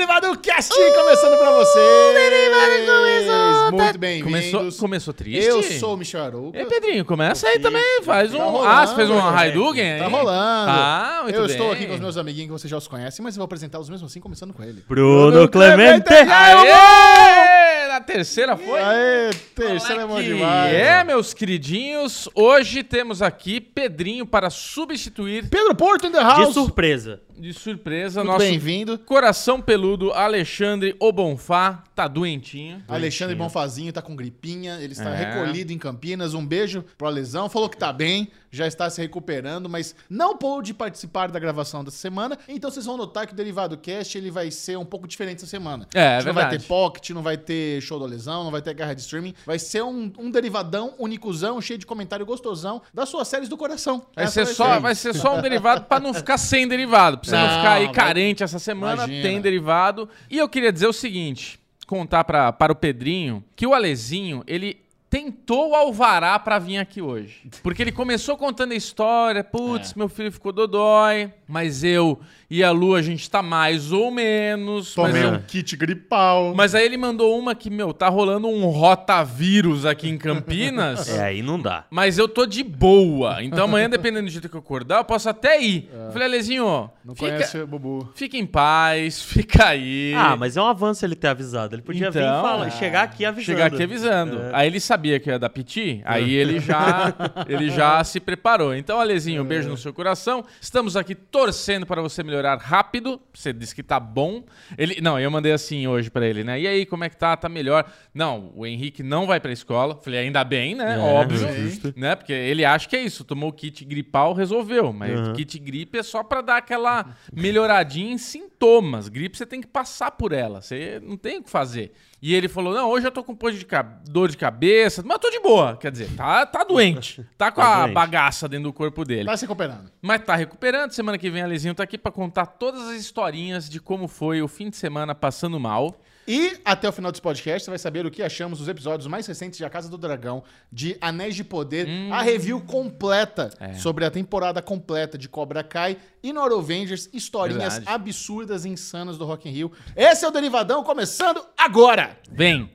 Derivado Cast começando pra vocês! Derivado começou, Muito tá- bem-vindos. Começou, começou triste? Eu sou o Michel Arouca. E Pedrinho, começa aí também, faz um... Tá rolando, ah, você fez um. Haidugen aí? Tá rolando. Ah, muito Eu bem. estou aqui com os meus amiguinhos que vocês já os conhecem, mas eu vou apresentá-los mesmo assim, começando com ele. Bruno Clemente. Aê! Na terceira foi? Aê, terceira é bom Que demais. É, meus queridinhos, hoje temos aqui Pedrinho para substituir Pedro Porto in the De house. surpresa. de surpresa Muito nosso bem-vindo. coração peludo Alexandre Obonfá, tá doentinho. Alexandre Bonfazinho tá com gripinha, ele está É. recolhido em Campinas. Um beijo pro Alesão. Falou que tá bem, já está se recuperando, mas não pôde participar da gravação dessa semana. Então vocês vão notar que o Derivado Cast ele vai ser um pouco diferente essa semana. É, gente não vai ter pocket, não vai ter show do Alesão, não vai ter guerra de streaming. Vai ser um, um derivadão unicuzão, cheio de comentário gostosão das suas séries do coração. Vai Essa ser, só, ser. vai ser só um derivado pra não ficar sem derivado. Pra você não, Não, ficar aí vai- carente essa semana, Imagina. tem derivado. E eu queria dizer o seguinte: contar pra, para o Pedrinho que o Alezinho, ele tentou alvará pra vir aqui hoje. Porque ele começou contando a história, putz, É. meu filho ficou dodói, mas eu e a Lu, a gente tá mais ou menos. mas Tomei eu- um kit gripal. Mas aí ele mandou uma que, meu, tá rolando um rotavírus aqui em Campinas. É, aí não dá. Mas eu tô de boa. Então amanhã, dependendo do jeito que eu acordar, eu posso até ir. Eu falei, Alezinho, Não fica, conhece o Bubu. fica em paz, fica aí. Ah, mas é um avanço ele ter avisado. Ele podia vir e Então, falar, é. chegar aqui avisando. Chegar aqui avisando. É. Aí ele sabia que ia dar piti, aí ele já, ele já se preparou. Então, Alezinho, um beijo no seu coração. Estamos aqui torcendo para você melhorar rápido. Você disse que tá bom. Ele, não, eu mandei assim hoje pra ele, né? E aí, como é que tá? Tá melhor? Não, o Henrique não vai pra escola. Falei, ainda bem, né? É, Óbvio. justo. Né? Porque ele acha que é isso. Tomou o kit gripal, resolveu. Mas Uhum. kit gripe é só pra dar aquela melhoradinha em sintomas. Gripe você tem que passar por ela. Você não tem o que fazer. E ele falou: Não, hoje eu tô com um pouco de dor de cabeça, mas eu tô de boa. Quer dizer, tá, tá doente. Tá com Tá a doente. bagaça dentro do corpo dele. Tá se recuperando. Mas tá recuperando. Semana que vem a Lezinho tá aqui pra contar todas as historinhas de como foi o fim de semana passando mal. E até o final desse podcast você vai saber o que achamos dos episódios mais recentes de A Casa do Dragão, de Anéis de Poder, a review completa É. sobre a temporada completa de Cobra Kai e Noro Avengers, historinhas Verdade. absurdas e insanas do Rock in Rio. Esse é o Derivadão começando agora! Vem!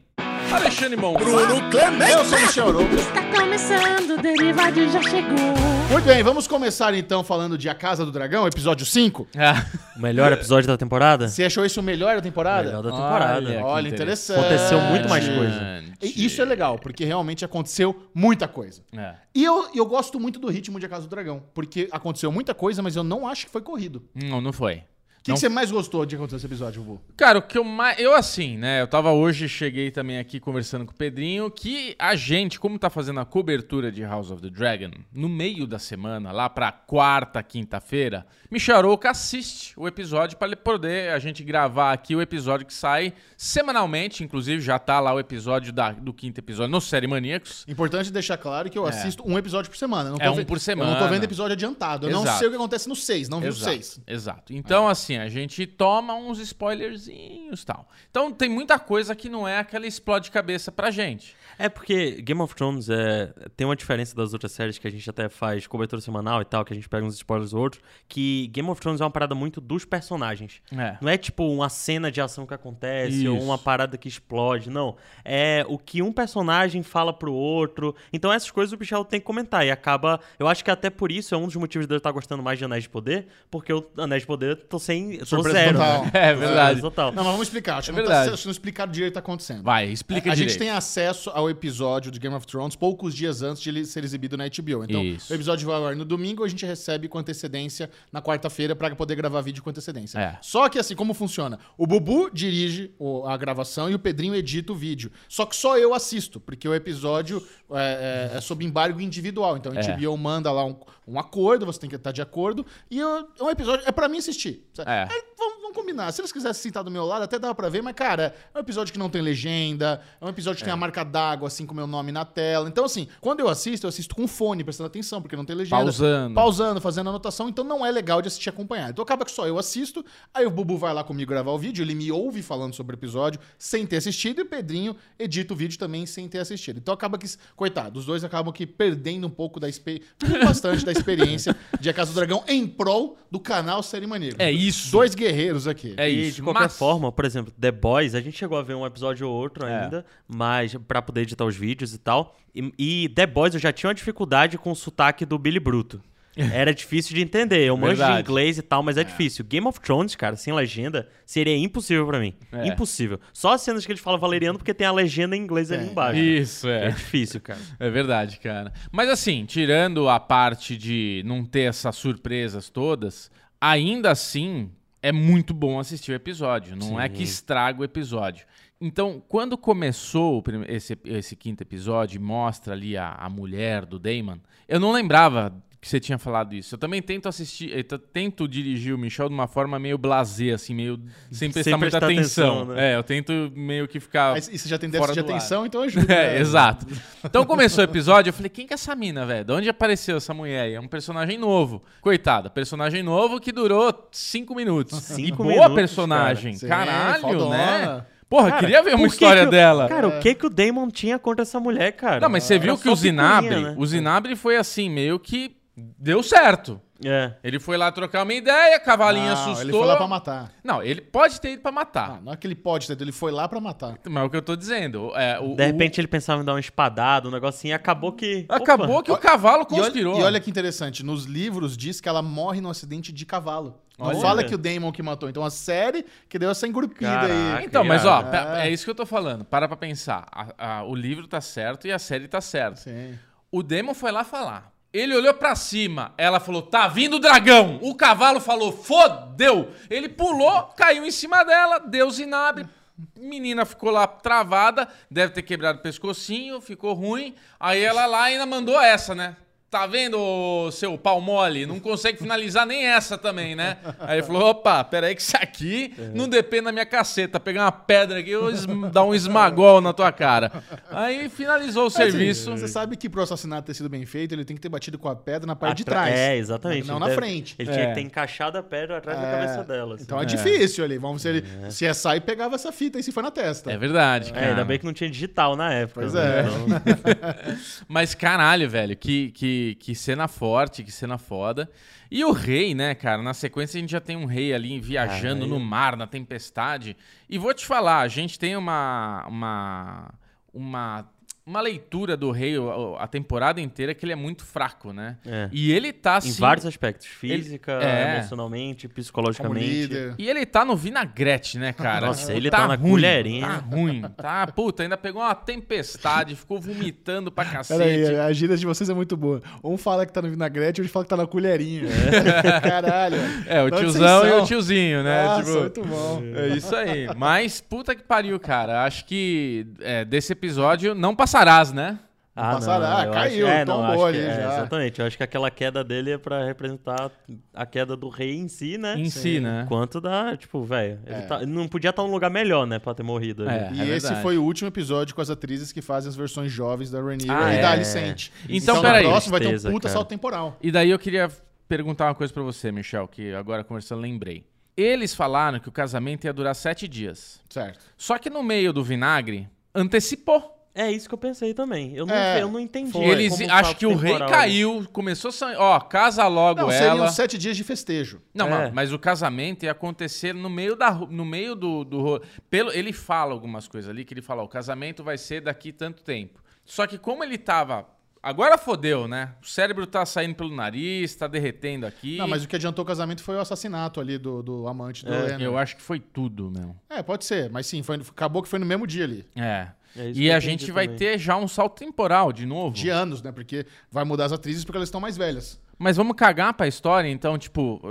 Alexandre Mon. Eu sou o Michel Arouca. Está começando, o Derivado já chegou. Muito bem, vamos começar então falando de A Casa do Dragão, episódio 5. Ah, O melhor episódio da temporada? Você achou esse o melhor da temporada? Melhor da temporada. Olha. Olha, que interessante. Aconteceu muito mais coisa. E Isso é legal, porque realmente aconteceu muita coisa. É. E eu, eu gosto muito do ritmo de A Casa do Dragão, porque aconteceu muita coisa, mas eu não acho que foi corrido. Não, não foi. Que, Não que você mais gostou de que aconteceu nesse episódio, Bubu? Cara, o que eu mais. Eu, assim, né? Eu tava hoje, cheguei também aqui conversando com o Pedrinho, que a gente, como tá fazendo a cobertura de House of the Dragon, no meio da semana, lá pra quarta, quinta-feira, Michel Arouca assiste o episódio ele poder a gente gravar aqui o episódio que sai semanalmente. Inclusive, já tá lá o episódio da- do quinto episódio no Série Maníacos. Importante deixar claro que eu assisto um episódio por semana. eu Não É um por Eu semana. não tô vendo episódio adiantado. Eu não Exato. sei o que acontece no 6, não vi o Exato, 6. exato. Então, assim, a gente toma uns spoilerzinhos e tal. Então, tem muita coisa que não é aquela explode cabeça pra gente. É porque Game of Thrones é, tem uma diferença das outras séries que a gente até faz cobertura semanal e tal, que a gente pega uns spoilers ou outros, que Game of Thrones é uma parada muito dos personagens. É. Não é tipo uma cena de ação que acontece ou Isso. uma parada que explode, não. É o que um personagem fala pro outro. Então essas coisas o Michel tem que comentar. E acaba. Eu acho que até por isso é um dos motivos de eu estar gostando mais de Anéis de Poder, porque o Anéis de Poder tô sem. tô Surpresa zero. total. né? É verdade. Surpresa total. Não, mas vamos explicar. Acho É que não, verdade. tá, não explicaram direito o que tá acontecendo. Vai, explica a direito. gente tem acesso ao episódio de Game of Thrones poucos dias antes de ele ser exibido na HBO. Então, Isso. o episódio vai ao ar no domingo, a gente recebe com antecedência na quarta-feira pra poder gravar vídeo com antecedência. É. Só que assim, como funciona? O Bubu dirige a gravação e o Pedrinho edita o vídeo. Só que só eu assisto, porque o episódio é, é- é sob embargo individual. Então, a É. HBO manda lá um, um acordo, você tem que estar de acordo. E eu- é um episódio, é pra mim assistir. É. Vamos, vamos combinar. Se eles quisessem sentar do meu lado, até dava pra ver, mas, cara, é um episódio que não tem legenda, é um episódio que tem a marca d'água, assim, com o meu nome na tela. Então, assim, quando eu assisto, eu assisto com fone, prestando atenção, porque não tem legenda. Pausando. Pausando, fazendo anotação, então não é legal de assistir acompanhado. Então acaba que só eu assisto, aí o Bubu vai lá comigo gravar o vídeo, ele me ouve falando sobre o episódio sem ter assistido, e o Pedrinho edita o vídeo também sem ter assistido. Então acaba que, coitado, os dois acabam que perdendo um pouco da experiência, bastante da experiência de A Casa do Dragão em prol do canal Série Maneiro. É isso. Dois guerreiros, aqui. É e isso. de qualquer mas- forma, por exemplo, The Boys, a gente chegou a ver um episódio ou outro É. ainda, mas pra poder editar os vídeos e tal. E, e The Boys eu já tinha uma dificuldade com o sotaque do Billy Bruto. Era difícil de entender. Eu manjo de inglês e tal, mas é, difícil. Game of Thrones, cara, sem legenda, seria impossível pra mim. É. Impossível. Só as cenas que eles falam valeriano porque tem a legenda em inglês ali É. embaixo. Isso, É é. difícil, cara. É verdade, cara. Mas assim, tirando a parte de não ter essas surpresas todas, ainda assim é muito bom assistir o episódio. Não é que estraga o episódio. Então, quando começou esse, esse quinto episódio mostra ali a, a mulher do Damon, eu não lembrava que você tinha falado isso. Eu também tento assistir, tento dirigir o Michel de uma forma meio blasé, assim, meio sem prestar Sem muita prestar atenção. atenção, né? É, eu tento meio que ficar Mas e você já tem fora déficit de do ar. atenção, então ajuda. é, né? exato. Então começou o episódio, eu falei, quem que é essa mina, velho? De onde apareceu essa mulher aí? É um personagem novo. Coitada, personagem novo que durou cinco minutos. Cinco e boa minutos, personagem. Sim, Caralho, né? Porra, Cara, queria ver uma história que o- dela. Cara, o que que o Damon tinha contra essa mulher, cara? Não, mas você viu que o Zinabre, né? o Zinabre foi assim, meio que deu certo. É. Ele foi lá trocar uma ideia, cavalinho Não, assustou. Ele foi lá pra matar. Não, ele pode ter ido pra matar. Ah, não é que ele pode ter, ele foi lá pra matar. Mas é o que eu tô dizendo. É, o, De o- repente ele pensava em dar uma espadada, um negocinho, e acabou que. acabou Opa. que o cavalo E olha, conspirou. e olha que interessante, nos livros diz que ela morre num acidente de cavalo. Não Olha. fala que o Damon que matou. Então a série que deu essa engrupida Caraca. aí. Então, mas ó, pe- é isso que eu tô falando. Para pra pensar. A- a- o livro tá certo e a série tá certa. Sim. O Demon foi lá falar. Ele olhou pra cima, ela falou: tá vindo o dragão. O cavalo falou: fodeu. Ele pulou, caiu em cima dela, deu zinabre. Menina ficou lá travada, deve ter quebrado o pescocinho, ficou ruim. Aí ela lá ainda mandou essa, né? Tá vendo, seu pau mole? Não consegue finalizar nem essa também, né? Aí ele falou: opa, peraí, que isso aqui não depende da minha caceta. Pegar uma pedra aqui, eu dar um esmagol na tua cara. Aí finalizou o serviço. Você sabe que pro assassinato ter sido bem feito, ele tem que ter batido com a pedra na parte de Atra- trás. É, exatamente. Não Ele na deve- frente. Ele É. tinha que ter encaixado a pedra atrás da É, cabeça dela. assim. Então é, difícil ali. Vamos ver É. se ele CSI pegava essa fita e se foi na testa. É verdade, É, cara. ainda bem que não tinha digital na época. Pois né? é. Então, Mas caralho, velho, que, que, que cena forte, que cena foda. E o rei, né, cara? Na sequência a gente já tem um rei ali viajando no mar, na tempestade. E vou te falar, a gente tem uma. uma. uma. Uma leitura do rei a, a temporada inteira que ele é muito fraco, né? É. E ele tá em assim. vários aspectos. Física, é. emocionalmente, Como psicologicamente. líder. E ele tá no vinagrete, né, cara? Nossa, Tipo, ele tá na ruim, colherinha. Tá ruim. Tá, puta, ainda pegou uma tempestade, ficou vomitando pra cacete. Peraí, a gíria de vocês é muito boa. Um fala que tá no vinagrete, outro fala que tá na colherinha. Caralho. É, o tiozão e o tiozinho, né? Nossa, tipo, muito bom. É isso aí. Mas, puta que pariu, cara. Acho que é, desse episódio não passarás, né? Ah, passará, eu caiu, acho, é, tombou não, ali que- é, já. Exatamente. Eu acho que aquela queda dele é pra representar a queda do rei em si, né? Em si, né? Quanto da, tipo, velho, ele, É. tá- não podia estar num lugar melhor, né, pra ter morrido. ali. É. E esse verdade. foi o último episódio com as atrizes que fazem as versões jovens da Rhaenyra Ah, e é. da Alicente. Então, no peraí. próximo vai ter um puta cara. salto temporal. E daí eu queria perguntar uma coisa pra você, Michel, que agora conversando lembrei. Eles falaram que o casamento ia durar sete dias. Certo. Só que no meio do vinagre, antecipou. É isso que eu pensei também. Eu não, É, eu não entendi. foi. Eles, como acho que o rei caiu, começou a... Ó, casa logo Não, ela... seriam sete dias de festejo. Não, É. mas- mas o casamento ia acontecer no meio da no meio do, do pelo ele fala algumas coisas ali que ele fala, ó, o casamento vai ser daqui tanto tempo. Só que como ele tava agora fodeu, né? O cérebro tá saindo pelo nariz, tá derretendo aqui. Não, mas o que adiantou o casamento foi o assassinato ali do, do amante do É, Lennon. eu acho que foi tudo, meu. É, pode ser, mas sim, foi, acabou que foi no mesmo dia ali. É. É e a gente vai também. ter já um salto temporal de novo. De anos, né? Porque vai mudar as atrizes porque elas estão mais velhas. Mas vamos cagar pra história, então, tipo.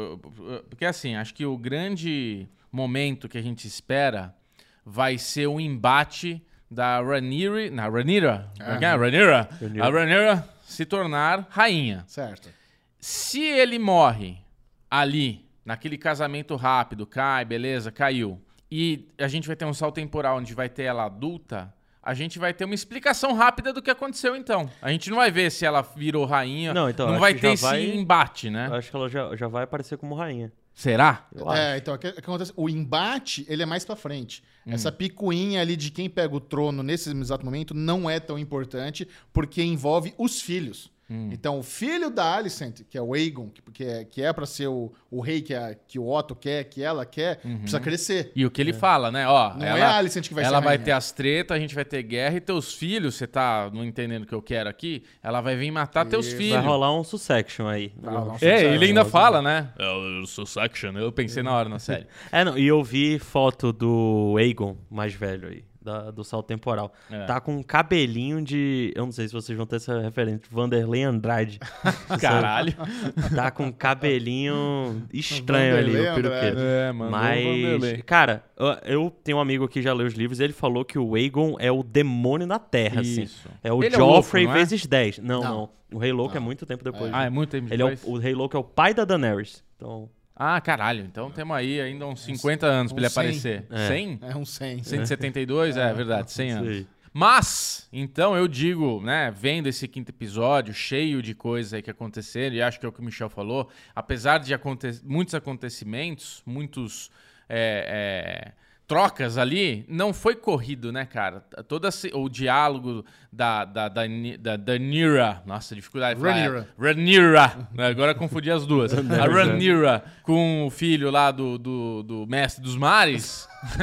Porque assim, acho que o grande momento que a gente espera vai ser o embate da Rhaenyra. Na Rhaenyra? Ah. É. Rhaenyra? Rhaenyra. A Rhaenyra se tornar rainha. Certo. Se ele morre ali, naquele casamento rápido, cai, beleza, caiu. E a gente vai ter um salto temporal onde vai ter ela adulta. A gente vai ter uma explicação rápida do que aconteceu então. A gente não vai ver se ela virou rainha. Não, então, não vai ter esse vai- embate, né? Eu acho que ela já, já vai aparecer como rainha. Será? Eu acho. É, então, o que, o que acontece? O embate, ele é mais pra frente. Hum. Essa picuinha ali de quem pega o trono nesse exato momento não é tão importante, porque envolve os filhos. Então, o filho da Alicent, que é o Aegon, que, é, que é pra ser o, o rei que, a, que o Otto quer, que ela quer, precisa crescer. E o que ele fala, né? Ó, Não ela, é a Alicent que vai ser ela vai ter as tretas, a gente vai ter guerra e teus filhos, você tá não entendendo o que eu quero aqui? Ela vai vir matar teus Isso. filhos. Vai rolar um Sussection aí. Um É, ele ainda fala, né? É o Sussection, eu pensei na hora na série. É, não, e eu vi foto do Aegon, mais velho aí, da- do salto temporal. É. Tá com um cabelinho de. Eu não sei se vocês vão ter essa referência, Vanderlei Andrade. Caralho. Tá com um cabelinho estranho ali, o peruqueiro. É, mano. Mas, cara, eu- tenho um amigo que já leu os livros e ele falou que o Aegon é o demônio na Terra, assim. Isso. É o Ele é Joffrey louco, não é? vezes 10. Não, não, Não. O Rei Louco é muito tempo depois. Ah, é muito tempo Ele é o, depois? o Rei Louco é o pai da Daenerys. Então, Ah, caralho. Então temos aí ainda uns 50 anos pra ele uns 100. aparecer. É. 100? É um 100. 172? É, verdade, 100 isso anos. aí. Mas, então eu digo, né, vendo esse quinto episódio, cheio de coisas aí que aconteceram, e acho que é o que o Michel falou, apesar de aconte muitos acontecimentos, muitos é, é, trocas ali, não foi corrido, né, cara? Todo esse- o diálogo da, da, da, da, da Nira, nossa, dificuldade de falar. Rhaenyra. Rhaenyra, né, agora eu confundi as duas. A Rhaenyra com o filho lá do, do, do mestre dos mares.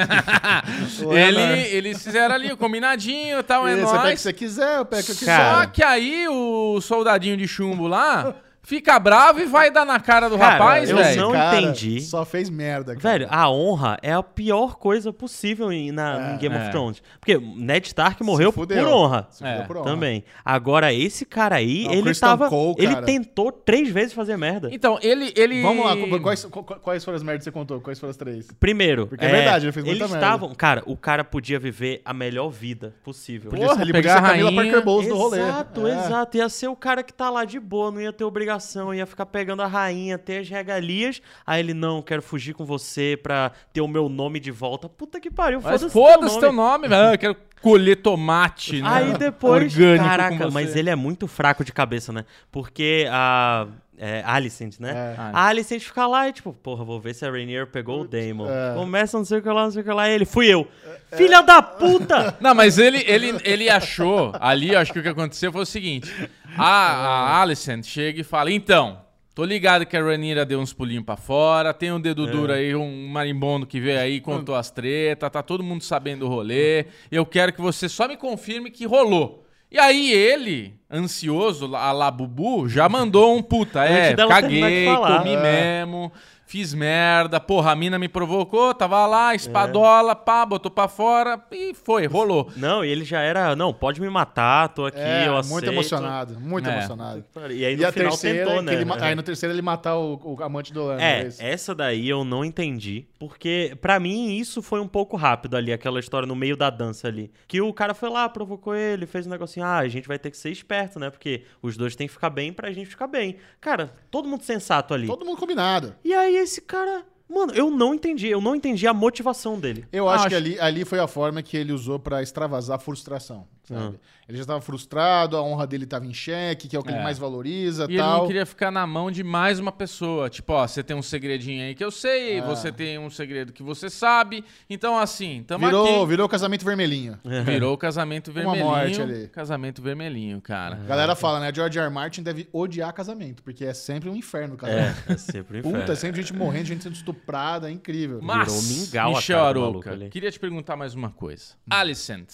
ele, eles fizeram ali o combinadinho e tal, é Você pega o que nóis. você quiser, eu pego o que eu quiser. Cara. Só que aí o soldadinho de chumbo lá fica bravo e vai dar na cara do Cara, rapaz, eu velho. não Cara, entendi. Só fez merda, cara. Velho, a honra é a pior coisa possível em, na, em Game é. of Thrones. Porque Ned Stark morreu por honra. Se fudeu É, por honra. Também. Agora, esse cara aí, Não, ele Christian tava. Cole, ele tentou três vezes fazer merda. Então, ele, ele... Vamos lá, qu- quais, qu- quais foram as merdas que você contou? Quais foram as três? Primeiro, Porque é verdade, ele fez muita eles merda. estavam. Cara, o cara podia viver a melhor vida possível. Podia Porra, ser, ele pegar podia ser a Camila. Parker Bowles do rolê. Exato, É. exato. Ia ser o cara que tá lá de boa, não ia ter obrigação, ia ficar pegando a rainha, ter as regalias. Aí ele, não, quero fugir com você pra ter o meu nome de volta. Puta que pariu, Mas foda-se foda-se teu nome, velho. Eu quero colher tomate, né? Aí depois, Orgânico caraca, com você. mas ele é muito fraco de cabeça, né? Porque a é, Alicent, né? É. A Alicent fica lá e tipo, porra, vou ver se a Rainier pegou o Daemon. É. Começa não sei o que lá, não sei o que lá, ele, fui eu. Filha da puta! Não, mas ele, ele, ele achou ali, acho que o que aconteceu foi o seguinte: a, a Alicent chega e fala, então. Tô ligado que a Ranira deu uns pulinhos pra fora, tem um dedo duro aí, um marimbondo que veio aí, contou as tretas, tá todo mundo sabendo o rolê. Eu quero que você só me confirme que rolou. E aí ele, ansioso, a lá Bubu, já mandou um puta, é, caguei, comi É. mesmo, fiz merda, porra, a mina me provocou, tava lá, espadola, pá, botou pra fora e foi, rolou. Não, e ele já era, não, pode me matar, tô aqui, É, eu muito aceito. emocionado, muito É. emocionado. E aí no E a final terceira, tentou, é né? ele aí no terceiro ele matar o, o amante do Lando. É, esse. essa daí eu não entendi, porque pra mim isso foi um pouco rápido ali, aquela história no meio da dança ali. Que o cara foi lá, provocou ele, fez um negocinho, ah, a gente vai ter que ser esperto, né? Porque os dois têm que ficar bem pra gente ficar bem. Cara, todo mundo sensato ali. Todo mundo combinado. E aí esse cara, mano, eu não entendi, eu não entendi a motivação dele. Eu acho, Acho. que ali, ali foi a forma que ele usou pra extravasar a frustração, sabe? Ah. Ele já estava frustrado, a honra dele estava em xeque, que é o que É. ele mais valoriza E ele tal. não queria ficar na mão de mais uma pessoa. Tipo, ó, você tem um segredinho aí que eu sei, É. você tem um segredo que você sabe. Então, assim, tamo Virou, aqui. virou o casamento vermelhinho. Virou o casamento Uma vermelhinho. morte ali. Casamento vermelhinho, cara. A galera fala, né? George R. R. Martin deve odiar casamento, porque é sempre um inferno o casamento. É, é sempre um inferno. Puta, é sempre gente morrendo, gente sendo estuprada, é incrível. Mas, Virou mingau a Michel cara Arouca, queria te perguntar mais uma coisa. Alicent,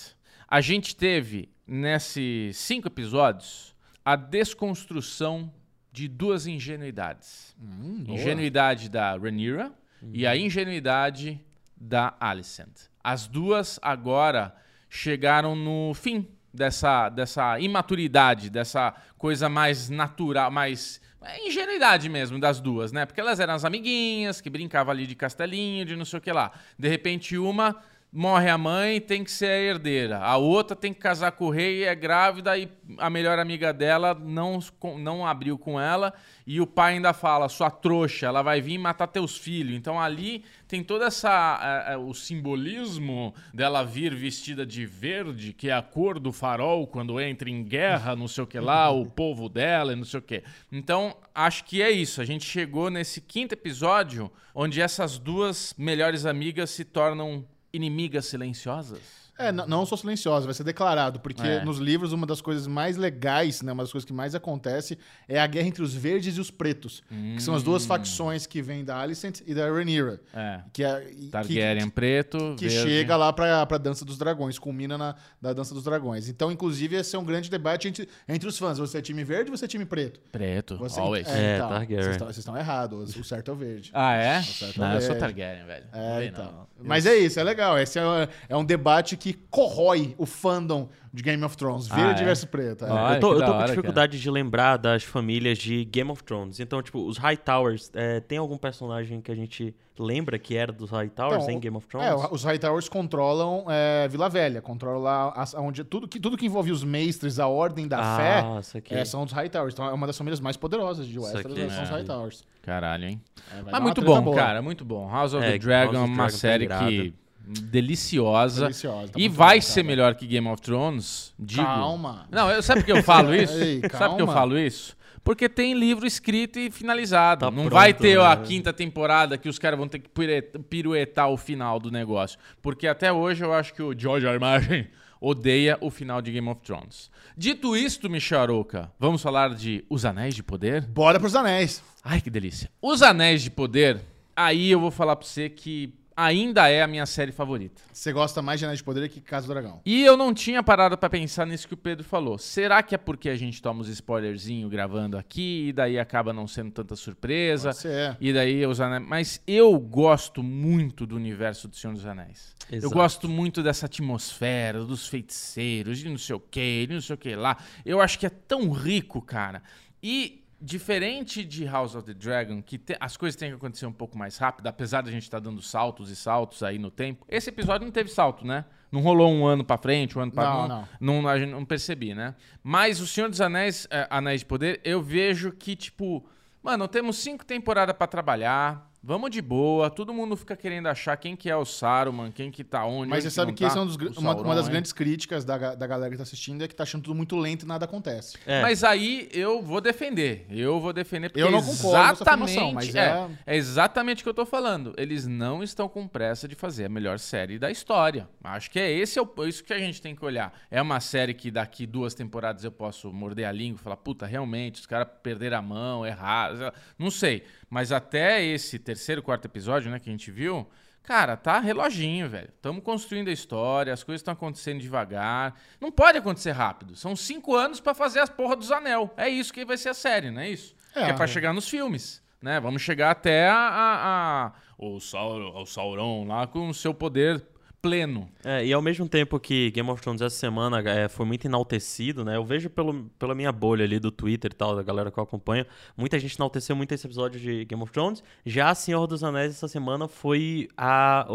a gente teve nesses cinco episódios a desconstrução de duas ingenuidades. Hum, ingenuidade da Rhaenyra e a ingenuidade da Alicent. As duas agora chegaram no fim dessa, dessa imaturidade, dessa coisa mais natural, mais é, ingenuidade mesmo das duas, né? Porque elas eram as amiguinhas que brincavam ali de castelinho, de não sei o que lá. De repente uma morre a mãe, tem que ser a herdeira. A outra tem que casar com o rei, é grávida e a melhor amiga dela não, não abriu com ela. E o pai ainda fala, sua trouxa, ela vai vir matar teus filhos. Então ali tem todo essa eh, eh, o simbolismo dela vir vestida de verde, que é a cor do farol quando entra em guerra, não sei o que lá, o povo dela e não sei o que. Então acho que é isso. A gente chegou nesse quinto episódio onde essas duas melhores amigas se tornam inimigas silenciosas. É, não sou silenciosa, vai ser declarado, porque É. nos livros uma das coisas mais legais, né, uma das coisas que mais acontece é a guerra entre os verdes e os pretos, que são as duas Hum. facções que vêm da Alicent e da Rhaenyra, É. que é que- Targaryen preto, que verde. chega lá pra, pra Dança dos Dragões, culmina na da Dança dos Dragões. Então, inclusive, esse é um grande debate entre, entre os fãs. Você é time verde ou você é time preto? Preto, Você, always. É, então, Targaryen. Vocês estão- errados. O certo é o verde. Ah, é? certo Não, eu sou. Targaryen, velho. É, então. não. Mas é isso, é legal. Esse é, é um debate que corrói o fandom de Game of Thrones. Verde Ah, é? versus preto. é. Ah, eu tô, que eu tô com hora, dificuldade de lembrar das famílias de Game of Thrones. Então, tipo, os Hightowers, é, tem algum personagem que a gente lembra que era dos Hightowers Então, em Game of Thrones? É, os Hightowers controlam é, Vila Velha, controlam lá as- onde, tudo, que, tudo que envolve os mestres, a ordem da fé, ah, aqui. é, são os Hightowers. Então é uma das famílias mais poderosas de Westeros, Saquei. são os É. Hightowers. Caralho, hein? É, dar Mas muito bom, boa. cara, muito bom. House of É, the Dragon é House of the uma Dragon tá série irado. que deliciosa. Deliciosa, tá e vai bom, ser cara. melhor que Game of Thrones, digo. Calma. Não, eu, sabe por que eu falo isso? Ei, sabe por que eu falo isso? Porque tem livro escrito e finalizado. Tá não pronto, vai ter a né? quinta temporada que os caras vão ter que piruet- piruetar o final do negócio. Porque até hoje eu acho que o George R. R. Martin odeia o final de Game of Thrones. Dito isto, Micharoca, vamos falar de Os Anéis de Poder? Bora pros anéis. Ai, que delícia. Os Anéis de Poder, aí eu vou falar pra você que ainda é a minha série favorita. Você gosta mais de Anéis de Poder que Casa do Dragão. E eu não tinha parado pra pensar nisso que o Pedro falou. Será que é porque a gente toma os spoilerzinho gravando aqui e daí acaba não sendo tanta surpresa? Você é. E daí os anéis. Mas eu gosto muito do universo do Senhor dos Anéis. Eu Exato. gosto muito dessa atmosfera, dos feiticeiros, de não sei o que, de não sei o que lá. Eu acho que é tão rico, cara. E diferente de House of the Dragon, que te- as coisas têm que acontecer um pouco mais rápido, apesar da gente estar dando saltos e saltos aí no tempo. Esse episódio não teve salto, né? Não rolou um ano pra frente, um ano pra Não, não, não, a gente não percebi, né? Mas o Senhor dos Anéis, é, Anéis de Poder, eu vejo que, tipo, mano, temos cinco temporadas pra trabalhar, vamos de boa, todo mundo fica querendo achar quem que é o Saruman, quem que tá onde. Mas você sabe não que tá, é um dos, uma, uma Sauron, das hein? grandes críticas da, da galera que tá assistindo é que tá achando tudo muito lento e nada acontece. É. Mas aí eu vou defender. Eu vou defender porque Eu não concordo exatamente, mas é, é- é exatamente o que eu tô falando. Eles não estão com pressa de fazer a melhor série da história. Acho que é esse é o, isso que a gente tem que olhar. É uma série que daqui duas temporadas eu posso morder a língua e falar, puta, realmente, os caras perderam a mão, erraram. Não sei. Mas até esse terceiro, quarto episódio, né, que a gente viu, Cara, tá reloginho, velho. Estamos construindo a história, as coisas estão acontecendo devagar. Não pode acontecer rápido. São cinco anos pra fazer as porra dos anel. É isso que vai ser a série, não é isso? É. que é pra chegar nos filmes, né? Vamos chegar até a, a, a- o, Sauron, o Sauron lá com o seu poder pleno. É, e ao mesmo tempo que Game of Thrones essa semana é, foi muito enaltecido, né? Eu vejo pelo, pela minha bolha ali do Twitter e tal, da galera que eu acompanho, muita gente enalteceu muito esse episódio de Game of Thrones. Já Senhor dos Anéis essa semana foi a,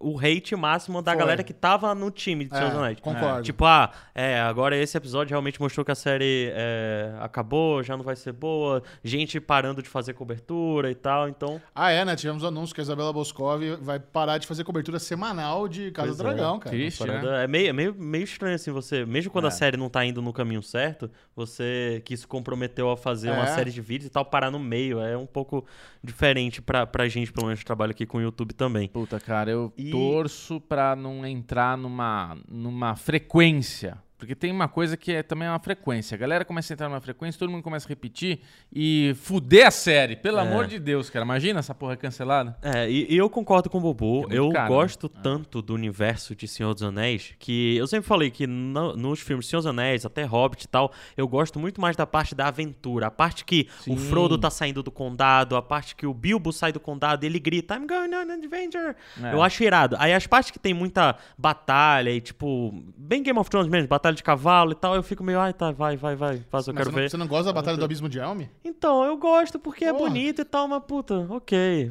o, hate máximo da Foi. galera que tava no time de Senhor dos É, Anéis. concordo. Tipo, ah, é, agora esse episódio realmente mostrou que a série é, acabou, já não vai ser boa, gente parando de fazer cobertura e tal, então... Ah, é, né? Tivemos o anúncio que a Isabela Boscov vai parar de fazer cobertura semanal de Casa Pois do é. Dragão, cara. Triste, né? Parada- É meio, é meio, meio estranho, assim, você. Mesmo quando É. a série não tá indo no caminho certo, você que se comprometeu a fazer uma É. série de vídeos e tal, parar no meio. É um pouco diferente pra, pra gente, pelo menos, que trabalha aqui com o YouTube também. Puta, cara, eu E- torço pra não entrar numa, numa frequência. Porque tem uma coisa que é também uma frequência. A galera começa a entrar numa frequência, todo mundo começa a repetir e fuder a série. Pelo É. amor de Deus, cara. Imagina essa porra cancelada. É, e, e eu concordo com o Bobo. É eu caro, gosto né? tanto do universo de Senhor dos Anéis que eu sempre falei que no- nos filmes Senhor dos Anéis, até Hobbit e tal, eu gosto muito mais da parte da aventura. A parte que o Sim. Frodo tá saindo do condado, a parte que o Bilbo sai do condado e ele grita I'm going on an adventure. É. Eu acho irado. Aí as partes que tem muita batalha e tipo, bem Game of Thrones mesmo, batalha de cavalo e tal, eu fico meio, ai tá, vai, vai, vai, faz, eu Mas quero você, não, ver. você não gosta da Batalha do Abismo de Helm? Então, eu gosto porque é Porra. bonito e tal, mas puta, ok.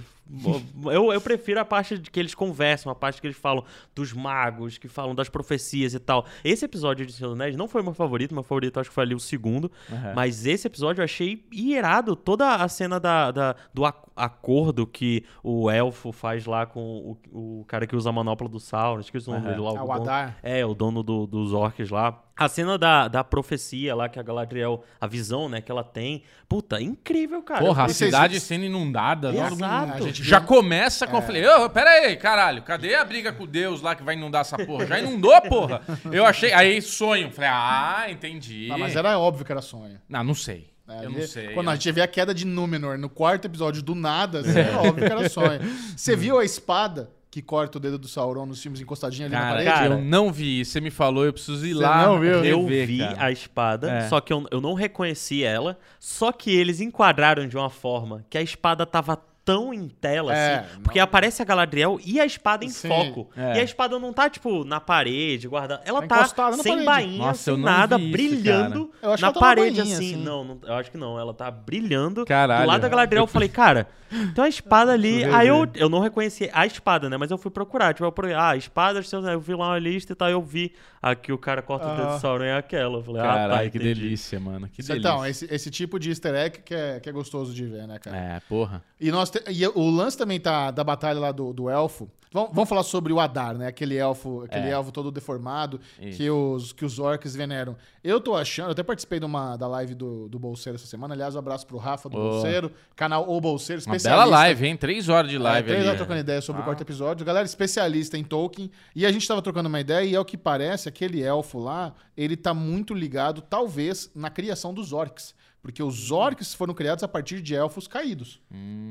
Eu, eu prefiro a parte de que eles conversam, a parte que eles falam dos magos, que falam das profecias e tal. Esse episódio de Senhor dos Anéis não foi meu favorito, meu favorito acho que foi ali o segundo. Uhum. Mas esse episódio eu achei irado. Toda a cena da, da- do ac- acordo que o elfo faz lá com o, o cara que usa a manopla do Sauron, esqueci o nome Uhum. dele lá. Ah, o dono- Adar. é, o dono do- dos orcs lá. A cena da, da profecia lá, que a Galadriel, a visão, né, que ela tem. Puta, incrível, cara. Porra, a cidade sendo inundada. Exato. logo- A gente Já viu- começa com. Eu falei, ô, pera aí, caralho, cadê a briga com Deus lá que vai inundar essa porra? Já inundou, porra? Eu achei. Aí sonho. Falei, ah, entendi. Ah, mas era óbvio que era sonho. Não, não sei. É, eu não sei. Quando eu- a gente vê a queda de Númenor no quarto episódio do nada, assim, era óbvio que era sonho. Você viu a espada que corta o dedo do Sauron nos filmes encostadinha ali na Cara, parede? cara. eu não vi. Você me falou, eu preciso ir Você lá. não viu? Eu rever, vi cara. a espada, É. só que eu, eu não reconheci ela. Só que eles enquadraram de uma forma que a espada tava tão em tela, É, assim. Porque não- aparece a Galadriel e a espada em Sim, foco. é. E a espada não tá, tipo, na parede, guardada. Ela Tá tá sem bainha, Nossa, sem nada, isso, brilhando cara. Eu acho na que ela tá na parede, bainha, assim. assim. Não, não, eu acho que não. Ela tá brilhando. Caralho. Do lado da Galadriel, eu falei, cara, tem uma espada ali. Aí eu, eu não reconheci a espada, né? Mas eu fui procurar. Tipo, eu procurei, ah, espadas, eu vi lá uma lista e tal. Eu vi aqui o cara corta o dedo Ah. do Sauron é aquela. Eu falei, ah, tá, Caralho, que entendi. delícia, mano. Que Isso, delícia. Então, esse, esse tipo de easter egg que é, que é gostoso de ver, né, cara? É, porra. E, nós te- e o lance também tá da batalha lá do, do elfo. Vamos, vamos falar sobre o Adar, né? Aquele elfo, aquele É. elfo todo deformado Isso. que os, que os orcs veneram. Eu tô achando, eu até participei de uma, da live do, do Bolseiro essa semana. Aliás, um abraço pro Rafa do Ô. Bolseiro, canal O Bolseiro, Uma especialista. bela live, hein? Três horas de É, live três ali. horas trocando ideia sobre Ah. o quarto episódio. Galera especialista em Tolkien. E a gente tava trocando uma ideia e, ao que parece, aquele elfo lá, ele tá muito ligado, talvez, na criação dos orcs. Porque os orcs foram criados a partir de elfos caídos.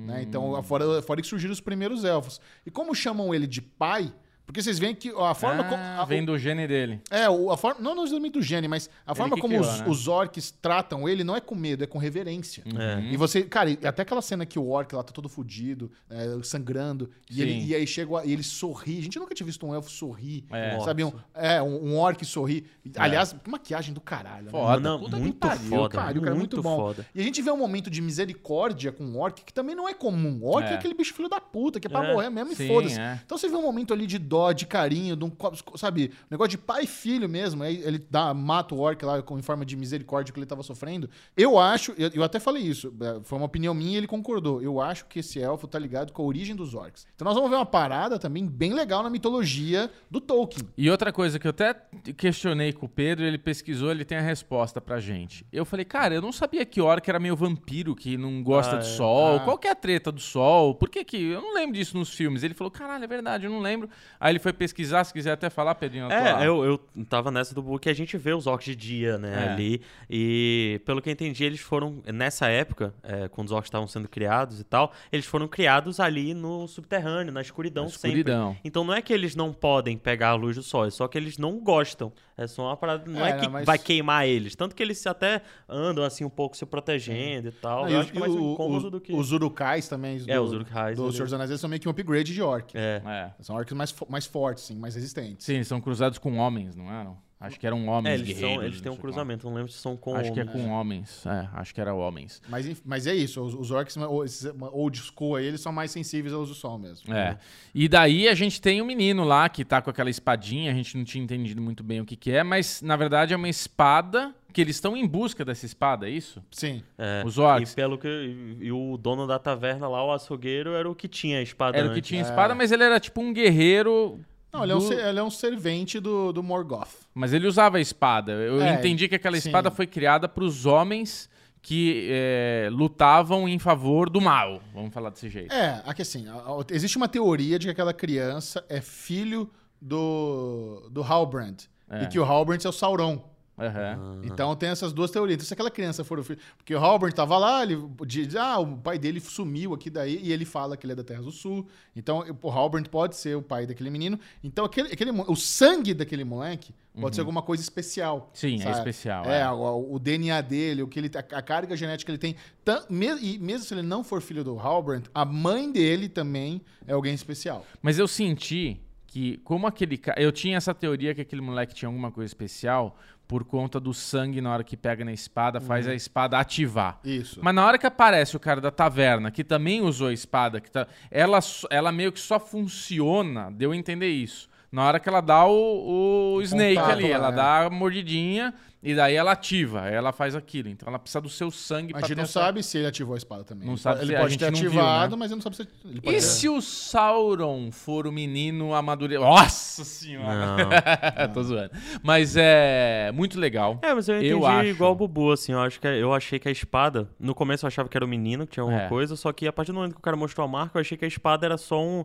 né? Então, fora, fora que surgiram os primeiros elfos. E como chamam ele de pai... Porque vocês veem que a forma como... Ah, a- vem do gene dele. é, a forma, não no do gene, mas a forma como criou, os, né? os orcs tratam ele não é com medo, é com reverência. É. E você, cara, e até aquela cena que o orc lá tá todo fudido, é, sangrando, e, ele, e aí chega e ele sorri. A gente nunca tinha visto um elfo sorrir, É. sabe? Um, é, um, um orc sorrir. Aliás, que maquiagem do caralho. né? Foda. Não, Puta muito pariu, foda. Pariu, cara, muito, bom. foda. E a gente vê um momento de misericórdia com o orc que também não é comum. O orc é, É. aquele bicho filho da puta, que é pra É. morrer mesmo Sim, e foda-se. é. Então você vê um momento ali de dó, de carinho, de um, sabe, um negócio de pai e filho mesmo. Aí ele dá, mata o orc lá com, em forma de misericórdia que ele tava sofrendo. Eu acho, eu, eu até falei isso, é, foi uma opinião minha e ele concordou. Eu acho que esse elfo tá ligado com a origem dos orcs. Então nós vamos ver uma parada também bem legal na mitologia do Tolkien. E outra coisa que eu até questionei com o Pedro, ele pesquisou, ele tem a resposta pra gente. Eu falei, cara, eu não sabia que orc era meio vampiro, que não gosta Ah, de é. sol. Ah. Qual que é a treta do sol? Por que que... Eu não lembro disso nos filmes. Ele falou, caralho, é verdade, eu não lembro. Aí ele foi pesquisar, se quiser até falar, Pedrinho. É, eu, eu tava nessa do book a gente vê os orcs de dia, né, É. ali. E pelo que eu entendi, eles foram, nessa época, é, quando os orcs estavam sendo criados e tal, eles foram criados ali no subterrâneo, na escuridão, Na sempre. escuridão. Então não é que eles não podem pegar a luz do sol, é só que eles não gostam. É só uma parada. Não é, É, que mas- vai queimar eles. Tanto que eles até andam assim um pouco se protegendo e tal. Não, e eu os- acho que é mais um o- incômodo os- do que. Os urukais também. É, do- os urukais, Do eles- Senhor dos Anéis são meio que um upgrade de orc. É. É. São orcs mais, mais fortes, sim, mais resistentes. Sim, eles são cruzados com homens, não eram? Acho que eram homens É, eles, guerreiros. são, eles têm um cruzamento, não lembro se são com qual. Acho que é homens. com homens. É, acho que era homens. Mas, mas é isso, os, os orcs ou- esses old school aí, eles são mais sensíveis à luz do sol mesmo. É. E daí a gente tem o menino lá que tá com aquela espadinha, a gente não tinha entendido muito bem o que que é, mas na verdade é uma espada que eles estão em busca dessa espada, é isso? Sim. É, Os orcs. E pelo que. E, e o dono da taverna lá, o açougueiro, era o que tinha a espada. Era o que antes. tinha espada, mas ele era tipo um guerreiro. Não, ele é um, do- ser- ele é um servente do, do Morgoth. Mas ele usava a espada. Eu É, entendi que aquela sim. espada foi criada para os homens que é, lutavam em favor do mal. Vamos falar desse jeito. É, aqui assim, existe uma teoria de que aquela criança é filho do, do Halbrand. É. E que o Halbrand é o Sauron. Aham. Então tem essas duas teorias. Então, se aquela criança for o filho. Porque o Halbrand tava lá, ele diz, ah, o pai dele sumiu aqui daí, e ele fala que ele é da Terra do Sul. Então, o Halbrand pode ser o pai daquele menino. Então, aquele, aquele, o sangue daquele moleque pode ser alguma coisa especial. Uhum. Sim, é sabe? especial, É, é. O, o DNA dele, o que ele, a, a carga genética que ele tem. Tam- me- e mesmo se ele não for filho do Halbrand, a mãe dele também é alguém especial. Mas eu senti que, como aquele cara. Eu tinha essa teoria que aquele moleque tinha alguma coisa especial por conta do sangue na hora que pega na espada, faz a espada ativar. Isso. Mas na hora que aparece o cara da taverna, que também usou a espada, que tá, ela, ela meio que só funciona, deu a entender isso. Na hora que ela dá o, o Snake contato ali. lá, Ela é. dá a mordidinha e daí ela ativa. Aí ela faz aquilo. Então ela precisa do seu sangue A gente não essa- sabe se ele ativou a espada também. Não ele sabe se ele pode ter não viu, ativado, né? mas ele não sabe se ele pode E ter- se o Sauron for o menino amadurecido? Nossa senhora! Não. Tô zoando. Mas é muito legal. É, mas eu entendi Eu acho. igual o Bubu, assim, eu acho que eu achei que a espada, no começo eu achava que era o menino, que tinha alguma É. coisa, só que a partir do momento que o cara mostrou a marca, eu achei que a espada era só um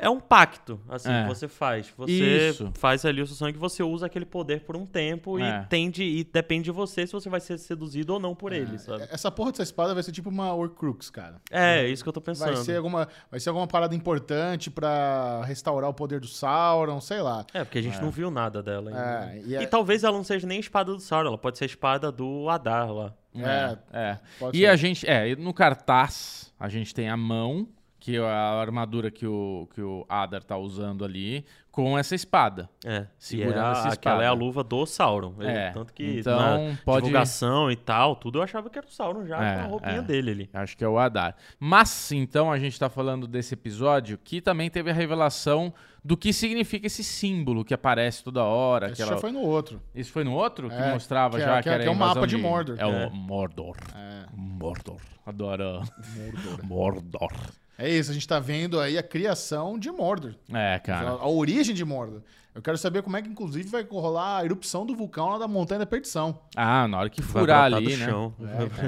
é um pacto, assim, É. que você faz. Você Isso. faz ali o seu sangue, você usa aquele poder por um tempo É. e tende e depende de você se você vai ser seduzido ou não por É. ele, sabe? Essa porra dessa espada vai ser tipo uma Horcrux, cara. É, isso que eu tô pensando. Vai ser, alguma, vai ser alguma parada importante pra restaurar o poder do Sauron, sei lá. É, porque a gente não viu nada dela ainda. É, né? e é- E talvez ela não seja nem a espada do Sauron, ela pode ser a espada do Adar lá. É, É. E ser. a gente, é, no cartaz, a gente tem a mão, que é a armadura que o, que o Adar tá usando ali, com essa espada. É, Segurando e é a- essa aquela é a espada. luva do Sauron. Ele- É, Tanto que então na pode- divulgação e tal, tudo eu achava que era o Sauron já É, com a roupinha é. dele ali. Acho que é o Adar. Mas, então, a gente tá falando desse episódio que também teve a revelação do que significa esse símbolo que aparece toda hora. Esse aquela- já foi no outro. Isso foi no outro que É, mostrava que é- já que que, é- era que é o mapa de Mordor. É, É. o Mordor. É, Mordor. Adoro. Mordor. Mordor. É isso, a gente tá vendo aí a criação de Mordor. É, A, cara. a origem de Mordor. Eu quero saber como é que, inclusive, vai rolar a erupção do vulcão lá da Montanha da Perdição. Ah, na hora que Vai furar brotar ali, do né? chão.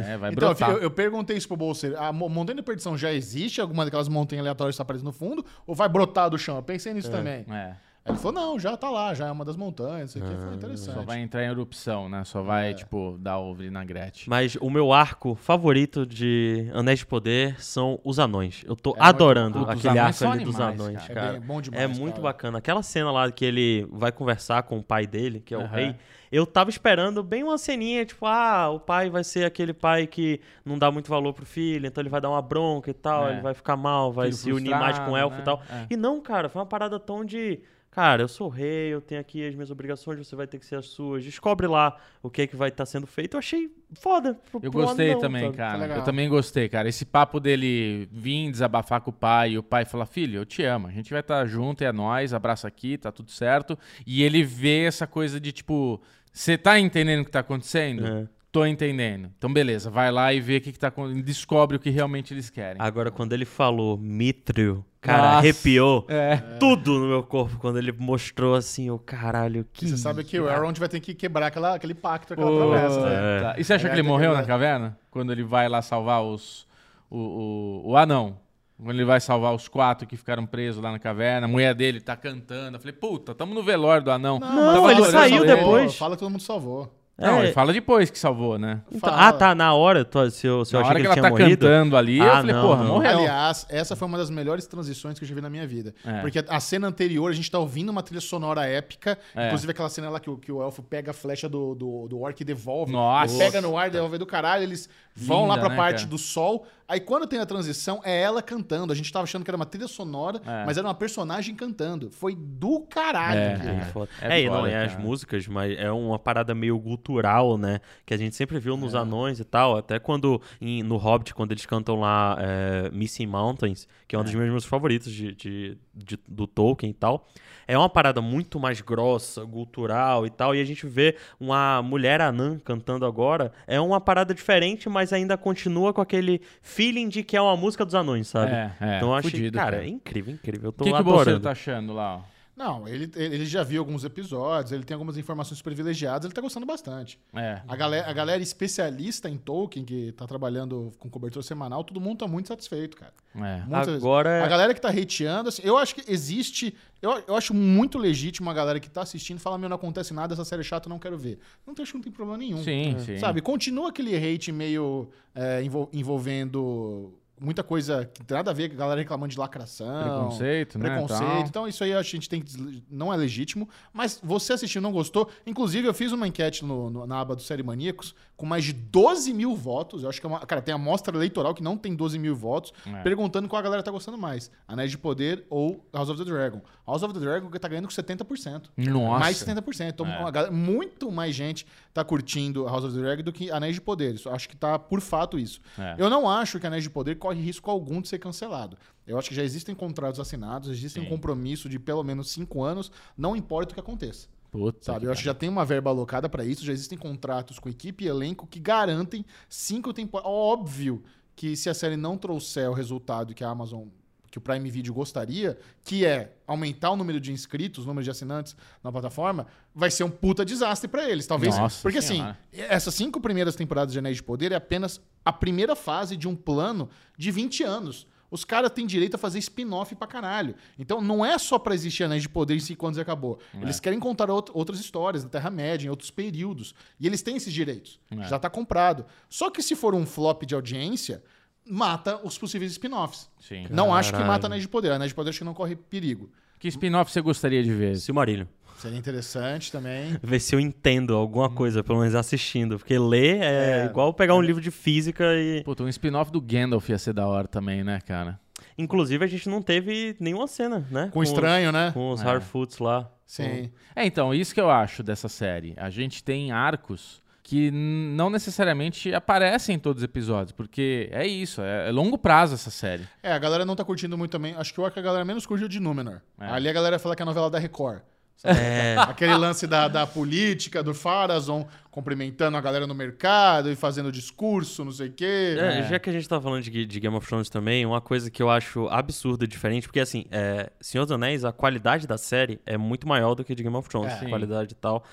É, vai então, brotar. eu, eu perguntei isso pro Bolseiro. A Mo- Montanha da Perdição já existe? Alguma daquelas montanhas aleatórias que tá aparecendo no fundo? Ou vai brotar do chão? Eu pensei nisso também. É, Aí ele falou, não, já tá lá, já é uma das montanhas. Isso aqui Ah, foi interessante. só vai entrar em erupção, né? Só vai, tipo, dar o vinagrete. Mas o meu arco favorito de Anéis de Poder são os anões. Eu tô muito adorando. Os aquele arco ali dos animais, anões, cara. É cara. bem- bom demais, É muito cara. bacana. Aquela cena lá que ele vai conversar com o pai dele, que é o Aham. rei. Eu tava esperando bem uma ceninha, tipo, ah, o pai vai ser aquele pai que não dá muito valor pro filho, então ele vai dar uma bronca e tal, É. ele vai ficar mal, vai Filho se unir mais com o elfo né? e tal. É. E não, cara, foi uma parada tão de. Cara, eu sou rei, eu tenho aqui as minhas obrigações, você vai ter que ser as suas. Descobre lá o que é que vai estar sendo feito. Eu achei foda. pro- Eu pro gostei não, também, sabe? cara. legal. Eu também gostei, cara. Esse papo dele vir desabafar com o pai e o pai falar: Filho, eu te amo. A gente vai estar junto, é nóis, abraço aqui, tá tudo certo. E ele vê essa coisa de tipo: Você tá entendendo o que tá acontecendo? É. Tô entendendo. Então, beleza, vai lá e vê o que, que tá acontecendo. Descobre o que realmente eles querem. Agora, quando ele falou Mithril, cara, Nossa. arrepiou É. tudo no meu corpo quando ele mostrou assim, o caralho, que. Você sabe que o Elrond vai ter que quebrar aquela, aquele pacto, aquela Pô, promessa, né? É. tá. E você acha É, que ele morreu que- na caverna? Quando ele vai lá salvar os. O, o, o anão. Quando ele vai salvar os quatro que ficaram presos lá na caverna, a mulher dele tá cantando. Eu falei, puta, tamo no velório do anão. Não, Tava ele saiu depois. Fala que todo mundo salvou. Não, É. ele fala depois que salvou, né? Então- ah, tá, na hora, tu- se eu, se eu Na achei hora que que ele ela tinha tá morrido. cantando ali, eu Ah, falei, não, porra, não. morreu. Aliás, essa foi uma das melhores transições que eu já vi na minha vida. É. Porque a cena anterior, a gente tá ouvindo uma trilha sonora épica. É. Inclusive aquela cena lá que, o- que o elfo pega a flecha do, do, do orc e devolve. Nossa. Ele pega no ar, devolve do caralho, eles vão lá Linda, pra né, parte cara? do sol. Aí quando tem a transição, é ela cantando. A gente tava achando que era uma trilha sonora, É. mas era uma personagem cantando. Foi do caralho. É, aquilo, É. É É, e não é as músicas, mas é uma parada meio gutural, né? Que a gente sempre viu É. nos anões e tal. Até quando, em- no Hobbit, quando eles cantam lá é, Missing Mountains, que é uma das minhas músicas favoritas de, de- de- do Tolkien e tal. É uma parada muito mais grossa, gutural e tal. E a gente vê uma mulher anã cantando agora. É uma parada diferente, mas ainda continua com aquele feeling de que é uma música dos anões, sabe? É, é, então eu achei, fudido, cara, cara. é incrível, incrível. Eu tô que, que o adorando. Bolseiro tá achando lá? ó? Não, ele, ele já viu alguns episódios, ele tem algumas informações privilegiadas, ele tá gostando bastante. É. A galera, a galera especialista em Tolkien, que tá trabalhando com cobertura semanal, todo mundo tá muito satisfeito, cara. É. Muito Agora- A galera que tá hateando, assim, eu acho que existe. Eu, eu acho muito legítimo a galera que tá assistindo falar: meu, não acontece nada, essa série é chata, eu não quero ver. Não acho que não tem problema nenhum. Sim, sim. Sabe? Continua aquele hate meio é, envol- envolvendo muita coisa que tem nada a ver com a galera reclamando de lacração. Preconceito, né, Preconceito. Então, isso aí a gente tem que. Não é legítimo. Mas você assistiu não gostou. Inclusive, eu fiz uma enquete no- no- na aba do Série Maníacos com mais de 12 mil votos. Eu acho que é uma. Cara, tem amostra eleitoral que não tem 12 mil votos, É. perguntando qual a galera tá gostando mais: Anéis de Poder ou House of the Dragon. House of the Dragon tá ganhando com 70%. Nossa. Mais de 70%. Então, É. galera- muito mais gente tá curtindo House of the Dragon do que Anéis de Poder. Isso, acho que tá por fato isso. É. Eu não acho que Anéis de Poder corre risco algum de ser cancelado. Eu acho que já existem contratos assinados, existe um compromisso de pelo menos cinco anos, não importa o que aconteça. Puta Sabe? Eu acho que já tem uma verba alocada pra isso, já existem contratos com equipe e elenco que garantem cinco temporadas. Óbvio que se a série não trouxer o resultado que a Amazon, que o Prime Video gostaria, que é aumentar o número de inscritos, o número de assinantes na plataforma, vai ser um puta desastre pra eles, talvez. Nossa porque Senhora. assim, essas cinco primeiras temporadas de Anéis de Poder é apenas a primeira fase de um plano de 20 anos. Os caras têm direito a fazer spin-off pra caralho. Então não é só pra existir Anéis de Poder em cinco anos e acabou. Eles querem contar out- outras histórias na Terra-média, em outros períodos. E eles têm esses direitos. É. Já tá comprado. Só que se for um flop de audiência, mata os possíveis spin-offs. Sim. Não acho que mata Anéis de Poder. Anéis de Poder acho que não corre perigo. Que spin-off você gostaria de ver? Silmarillion. Seria interessante também. Ver se eu entendo alguma coisa, pelo menos assistindo. Porque ler é, É. igual pegar um livro de física e. Puta, um spin-off do Gandalf ia ser da hora também, né, cara? Inclusive, a gente não teve nenhuma cena, né? Com estranho, né? Com os É. Harfoots lá. Sim. É, então, isso que eu acho dessa série. A gente tem arcos que não necessariamente aparecem em todos os episódios, porque é isso, é, é longo prazo essa série. É, a galera não tá curtindo muito também. Acho que o que a galera menos curte é o de Númenor. É. Ali a galera fala que é a novela da Record. É. Aquele lance da, da política, do Farazon cumprimentando a galera no mercado e fazendo discurso, não sei o quê. É, Já que a gente tá falando de, de Game of Thrones também, uma coisa que eu acho absurda e diferente, porque assim, é, Senhor dos Anéis, a qualidade da série é muito maior do que de Game of Thrones, É. qualidade e tal.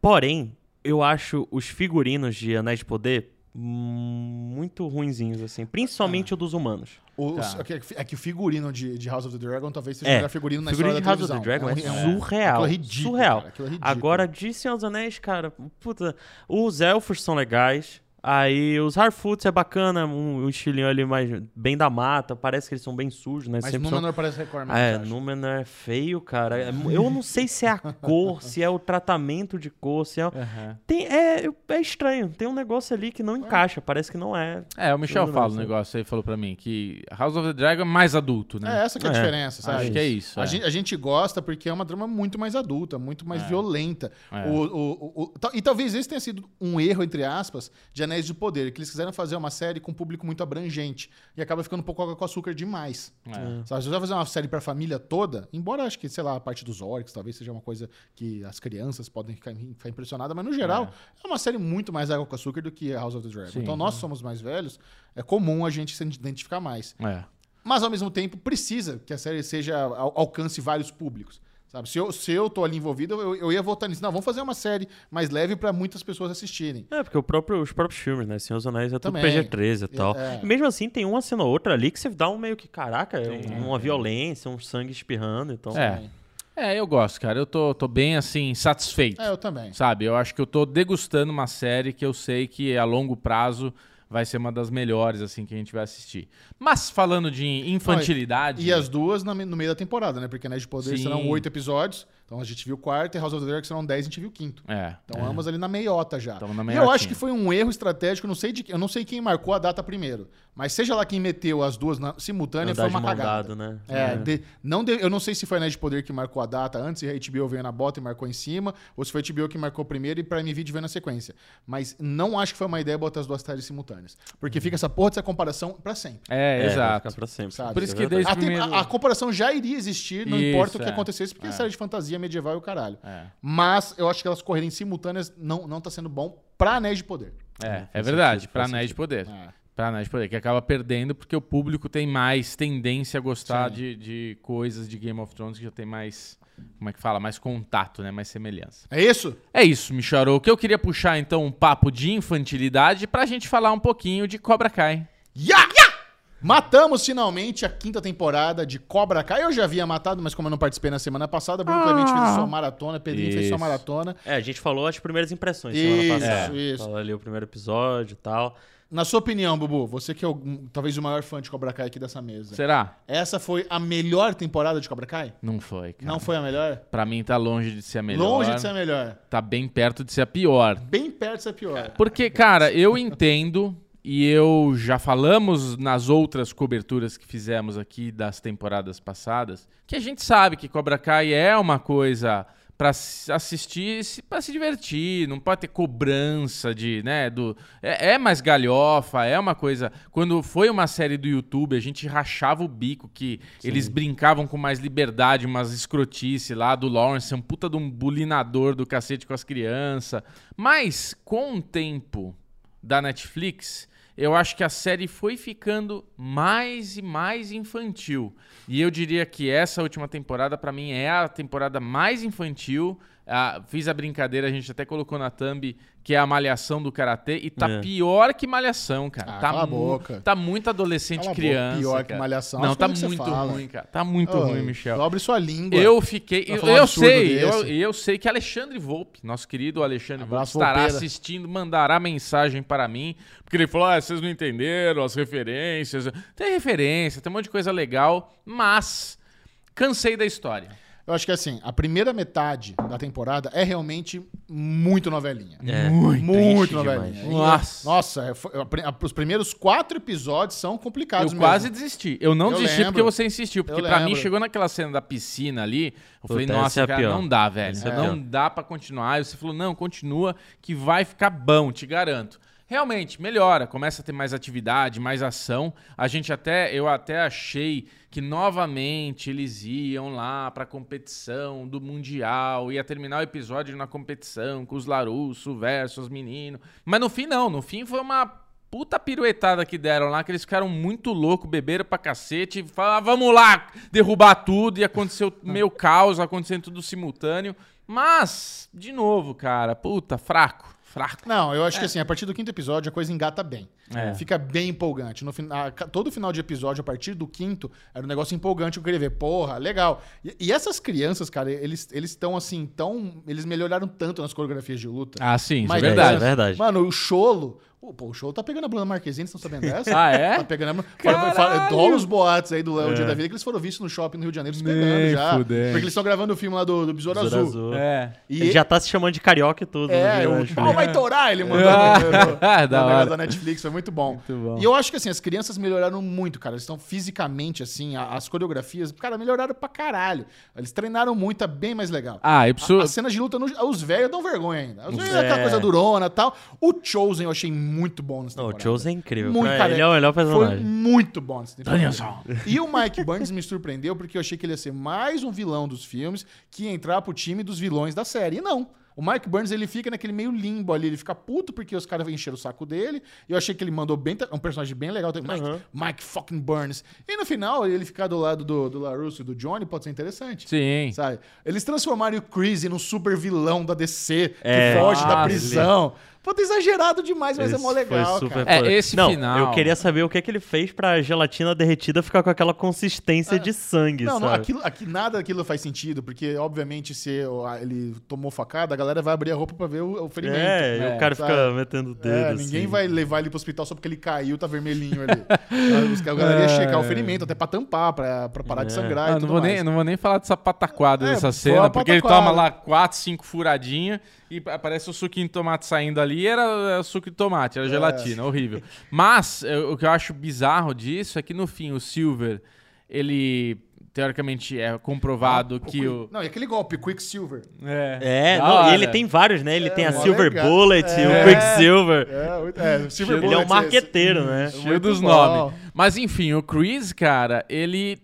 Porém, eu acho os figurinos de Anéis de Poder muito ruinzinhos, assim, principalmente o dos humanos. Os- Tá. é que- é que o figurino de, de House of the Dragon talvez seja É, o melhor figurino na O figurino de história House da of the televisão. Dragon é, um- um- surreal. aquilo é ridículo, surreal. cara, aquilo é ridículo. Agora, de Senhor dos Anéis, cara, puta, os elfos são legais. Aí os Harfoots é bacana, um, um estilinho ali mais bem da mata, parece que eles são bem sujos, né? Mas Sempre são- Númenor parece Record mesmo, é. Númenor é feio, cara. É Eu não sei se é a cor, se é o tratamento de cor, se é. Tem, é, é estranho. Tem um negócio ali que não encaixa. Parece que não é. É, o Michel fala um negócio aí, falou pra mim, que House of the Dragon é mais adulto, né? É essa que é a É, diferença, sabe? Acho que é isso. A, é. gente, a gente gosta porque é uma drama muito mais adulta, muito mais violenta. É. O- o- o- e talvez esse tenha sido um erro, entre aspas, de Anéis de Poder, que eles quiseram fazer uma série com um público muito abrangente e acaba ficando um pouco água com açúcar demais. É. Sabe, se você vai fazer uma série pra família toda, embora acho que, sei lá, a parte dos orcs talvez seja uma coisa que as crianças podem ficar, ficar impressionadas, mas no geral é. uma série muito mais água com açúcar do que House of the Dragon. Sim. Então nós somos mais velhos, é comum a gente se identificar mais. É. Mas ao mesmo tempo precisa que a série seja al- alcance vários públicos. Sabe? Se, eu, se eu tô ali envolvido, eu, eu ia votar nisso. Não, vamos fazer uma série mais leve pra muitas pessoas assistirem. É, porque o próprio, os próprios filmes, né? Senhor dos Anéis é tudo Também. PG-13 e tal. É. E mesmo assim, tem uma cena ou outra ali que você dá um meio que, caraca, é uma violência, um sangue espirrando. Então, É. É, eu gosto, cara. Eu tô, tô bem, assim, satisfeito. É, eu também. Sabe? Eu acho que eu tô degustando uma série que eu sei que a longo prazo vai ser uma das melhores, assim, que a gente vai assistir. Mas falando de infantilidade. E as duas no meio da temporada, né? Porque Anéis de Poder Sim. serão oito episódios. Então a gente viu o quarto e House of the Dragon serão dez, a gente viu o quinto. É. Então ambas ali na meiota já. Tamo na e eu acho que foi um erro estratégico, não sei de, eu não sei quem marcou a data primeiro, mas seja lá quem meteu as duas na, simultânea andar foi uma cagada. dado, né? É, de- não de- eu não sei se foi a Anéis de Poder que marcou a data antes e a HBO veio na bota e marcou em cima, ou se foi a HBO que marcou primeiro e Prime Video veio na sequência. Mas não acho que foi uma ideia botar as duas séries simultâneas. Porque fica essa porra dessa comparação pra sempre. É, É, exato. pra sempre. Sabe? Por isso é que verdade. desde A, primeiro- a- a comparação já iria existir, não Isso, importa o que é. acontecesse, porque é. É. série de fantasia medieval e o caralho. É. Mas eu acho que elas correrem simultâneas não, não tá sendo bom pra Anéis de Poder. É, é faz verdade. sentido, pra Anéis de Poder. É. Pra de Poder. Que acaba perdendo porque o público tem mais tendência a gostar Sim. de, de coisas de Game of Thrones que já tem mais. Como é que fala? Mais contato, né? Mais semelhança. É isso? É isso, Micharo. Que eu queria puxar então um papo de infantilidade pra gente falar um pouquinho de Cobra Kai. Ya! Matamos finalmente a quinta temporada de Cobra Kai. Eu já havia matado, mas como eu não participei na semana passada, Bruno Clemente fez a sua maratona, Pedrinho fez sua Isso. maratona. É, a gente falou as primeiras impressões Isso, semana passada. isso. Falou ali o primeiro episódio e tal. Na sua opinião, Bubu, você que é o- talvez o maior fã de Cobra Kai aqui dessa mesa. Será? Essa foi a melhor temporada de Cobra Kai? Não foi, cara. Não foi a melhor? Pra mim tá longe de ser a melhor. Longe de ser a melhor. Tá bem perto de ser a pior. Bem perto de ser a pior. Porque, cara, eu entendo e eu já falamos nas outras coberturas que fizemos aqui das temporadas passadas, que a gente sabe que Cobra Kai é uma coisa pra se- assistir, pra se divertir, não pode ter cobrança de, né, do é, é mais galhofa, é uma coisa. Quando foi uma série do YouTube, a gente rachava o bico que eles brincavam com mais liberdade, umas escrotice lá do Lawrence, um puta de um bulinador do cacete com as crianças. Mas com o tempo da Netflix, eu acho que a série foi ficando mais e mais infantil. E eu diria que essa última temporada, pra mim, é a temporada mais infantil. Ah, fiz a brincadeira, a gente até colocou na thumb, que é a malhação do karatê, e tá É. pior que malhação, cara. Ah, tá, cala boca. tá muito adolescente Cala criança. pior que cara. Malhação, Não, as tá que você muito fala. ruim, cara. Tá muito Ô, ruim, Michel. Dobre sua língua. Eu fiquei. Eu, eu sei, eu, eu sei que Alexandre Volpe, nosso querido Alexandre Volpe, Abraço, estará Volpeira. assistindo, mandará mensagem para mim, porque ele falou: ah, vocês não entenderam as referências. Tem referência, tem um monte de coisa legal, mas cansei da história. Eu acho que assim, a primeira metade da temporada é realmente muito novelinha. É, muito, triste novelinha. demais. E, Nossa. Nossa, é, foi- a pri- a- os primeiros quatro episódios são complicados Eu mesmo. quase desisti. Eu não Eu desisti lembro. porque você insistiu. Porque pra mim, chegou naquela cena da piscina ali, eu falei, Puta, nossa, é cara, não dá, velho. É não dá pra continuar. Aí você falou, não, continua, que vai ficar bom, te garanto. Realmente, melhora, começa a ter mais atividade, mais ação. A gente até, eu até achei que novamente eles iam lá pra competição do Mundial, ia terminar o episódio na competição com os Larusso versus os meninos. Mas no fim, não. No fim foi uma puta piruetada que deram lá, que eles ficaram muito loucos, beberam pra cacete, falaram, "Ah, vamos lá, derrubar tudo, e aconteceu meio caos, acontecendo tudo simultâneo. Mas, de novo, cara, puta, fraco, fraco. Não, eu acho que assim, a partir do quinto episódio a coisa engata bem. É. Fica bem empolgante. No fin- a- ca- todo final de episódio, a partir do quinto, era um negócio empolgante. Eu queria ver, porra, legal. E, e essas crianças, cara, eles estão assim, tão. Eles melhoraram tanto nas coreografias de luta. Ah, sim, isso Mas é verdade. É verdade. Mano, o Cholo. Pô, pô, o Cholo tá pegando a Bruna Marquezine, vocês estão sabendo dessa? Ah, é? Tá pegando a Bruna. Rola os boatos aí do Léo Dia da Vida que eles foram vistos no shopping no Rio de Janeiro se pegando Nem já. fudendo. Porque eles estão gravando o filme lá do, do Besouro Besouro Azul. Azul. É. E Ele já tá se chamando de carioca e tudo. É, né, o pau vai torar, ele mandou no, da hora. da Netflix, foi muito bom. Muito bom. E eu acho que assim, as crianças melhoraram muito, cara. Eles estão fisicamente, assim, a- as coreografias, cara, melhoraram pra caralho. Eles treinaram muito, tá bem mais legal. Ah, eu preciso... A- As cenas de luta, no- os velhos dão vergonha ainda. Os velhos é É. aquela coisa durona e tal. O Chosen eu achei muito bom nessa Não, o temporada. Chosen é incrível. Muito, cara, ele é o melhor Foi personagem. muito bom nessa temporada. Danielson. E o Mike Burns me surpreendeu porque eu achei que ele ia ser mais um vilão dos filmes que ia entrar pro time dos vilões da série. E não. O Mike Burns, ele fica naquele meio limbo ali, ele fica puto porque os caras encheram o saco dele. E eu achei que ele mandou bem, é um personagem bem legal também, Mike, Uhum. Mike fucking Burns. E no final, ele ficar do lado do, do LaRusso e do Johnny pode ser interessante. Sim. Sabe? Eles transformaram o Crazy num super vilão da DC que É. foge da Ah, prisão. Puta, exagerado demais, mas é Esse mó legal, foi super cara. É, esse não, final- Eu queria saber o que, é que ele fez pra gelatina derretida ficar com aquela consistência de sangue, Ah. Não, não, sabe? aquilo, aqui, nada daquilo faz sentido, porque, obviamente, se ele tomou facada, a galera vai abrir a roupa pra ver o, o ferimento. É, e É, o cara sabe? fica metendo o dedo. É, ninguém assim. vai levar ele pro hospital só porque ele caiu, tá vermelhinho ali. A galera ia checar o ferimento, até pra tampar, pra, pra parar de É. sangrar e Ah, não, tudo vou mais. nem, não vou nem falar dessa pataquada É, dessa cena, porque ele toma lá quatro, cinco furadinhas e aparece o suquinho de tomate saindo ali e era é, suco de tomate, era gelatina, horrível. Mas é, o que eu acho bizarro disso é que no fim o Silver, ele teoricamente é comprovado que Quick- o... Não, e aquele golpe, Quicksilver. É, Da não, e ele tem vários, né? Ele É, tem a Silver legal. Bullet, É. o Quicksilver. É, é, o Silver Ele é um Bullet, marqueteiro, né? Cheio dos nomes. Mas enfim, o Chris, cara, ele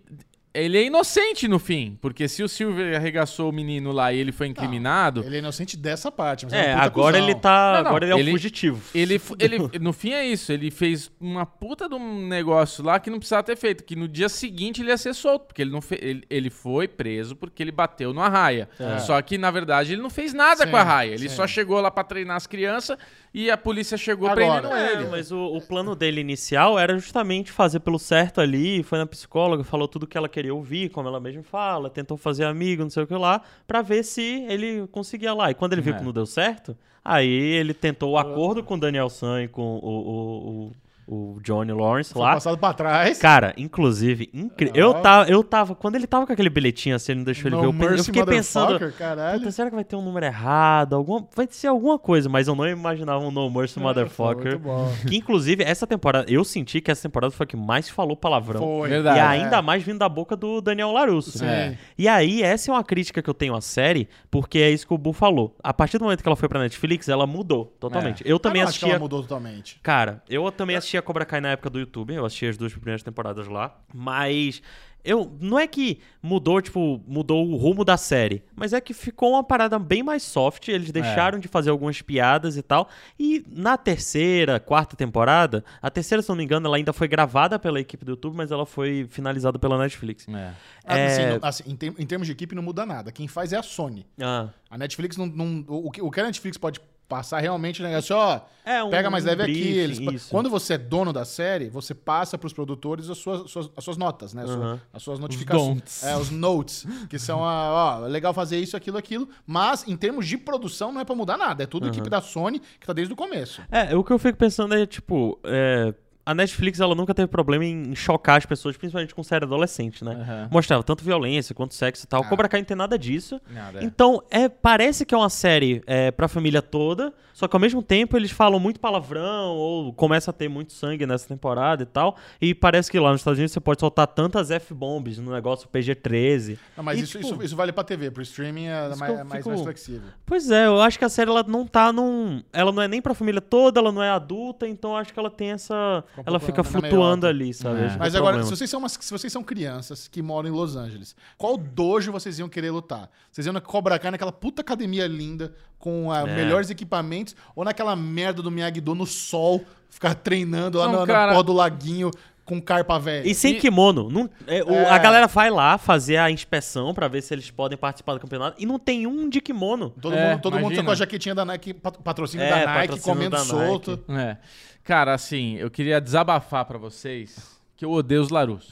ele é inocente no fim. Porque se o Silver arregaçou o menino lá e ele foi incriminado, Ele é inocente dessa parte. Mas É, um puta agora cuzão. ele tá. Não, não, agora ele é um ele- fugitivo. ele, ele, no fim é isso. Ele fez uma puta de um negócio lá que não precisava ter feito. Que no dia seguinte ele ia ser solto. Porque ele, não fe- ele, ele foi preso porque ele bateu no Arraia. Só que, na verdade, ele não fez nada Sim, com a Arraia. Ele sim. só chegou lá pra treinar as crianças e a polícia chegou Agora, prendendo É, ele. mas o, o plano dele inicial era justamente fazer pelo certo ali, foi na psicóloga, falou tudo que ela queria ouvir, como ela mesma fala, tentou fazer amigo, não sei o que lá, pra ver se ele conseguia lá. E quando ele viu É. que não deu certo, aí ele tentou o acordo com o Daniel San e com o, o, o, o Johnny Lawrence Foi lá. passado pra trás. Cara, inclusive, incrível. Eu, tava, eu tava. Quando ele tava com aquele bilhetinho assim, ele não deixou ele No ver. Eu, pe- eu mercy, fiquei pensando. motherfucker, Caralho. Puta, será que vai ter um número errado? Alguma, vai ser alguma coisa, mas eu não imaginava um No Mercy É, Motherfucker. Que inclusive, essa temporada, eu senti que essa temporada foi a que mais falou palavrão. Foi. Verdade. E É. ainda mais vindo da boca do Daniel Larusso. Sim. É. E aí, essa é uma crítica que eu tenho à série, porque é isso que o Bu falou. A partir do momento que ela foi pra Netflix, ela mudou totalmente. Eu também Eu não acho que assistia. ela mudou totalmente. Cara, eu também assistia Cobra Kai na época do YouTube, eu assisti as duas primeiras temporadas lá, mas eu não é que mudou, tipo, mudou o rumo da série, mas é que ficou uma parada bem mais soft, eles deixaram de fazer algumas piadas e tal. E na terceira, quarta temporada, a terceira, se não me engano, ela ainda foi gravada pela equipe do YouTube, mas ela foi finalizada pela Netflix. É. Ah, É. assim, assim, em, term- em termos de equipe não muda nada. Quem faz é a Sony. Ah, A Netflix não. não- o, que, o que a Netflix pode passar realmente? É assim, ó, É, um- pega mais um leve aqui. briefing, Eles, isso. quando você é dono da série, você passa pros produtores as suas, suas- as suas notas, né? As suas-. As suas notificações. don'ts. É, os notes. Que são, a, ó, legal fazer isso, aquilo, aquilo. Mas, em termos de produção, não é pra mudar nada. É tudo equipe da Sony, que tá desde o começo. É, o que eu fico pensando é, tipo, é, a Netflix ela nunca teve problema em chocar as pessoas, principalmente com série adolescente, né? Aham. Mostrava tanto violência quanto sexo e tal. Ah. Cobra Kai não tem nada disso. Nada, é. Então, é, parece que é uma série é, pra família toda, só que ao mesmo tempo eles falam muito palavrão, ou começa a ter muito sangue nessa temporada e tal. E parece que lá nos Estados Unidos você pode soltar tantas F-bombs no negócio PG-13. Não, mas E, isso, tipo, isso, isso vale pra TV. Pro streaming é mais, é mais, fico- mais flexível. Pois é, eu acho que a série ela não tá num. Ela não é nem pra família toda, ela não é adulta, então eu acho que ela tem essa. Fica um ela fica na- na flutuando ali, sabe? É. Mas é o agora, se vocês, são umas- se vocês são crianças que moram em Los Angeles, qual dojo vocês iam querer lutar? Vocês iam na Cobra Kai, naquela puta academia linda, com ah, É. melhores equipamentos, ou naquela merda do Miyagi-Do no sol, ficar treinando lá Não, na, na cara. porra do laguinho com carpa velha? E sem E- kimono. Não, é, o- É. A galera vai lá fazer a inspeção pra ver se eles podem participar do campeonato e não tem um de kimono. Todo, É, mundo, todo mundo tá com a jaquetinha da Nike, pat- patrocínio É, da Nike, patrocínio comendo da solto. É. Cara, assim, eu queria desabafar pra vocês que eu odeio os Larusso.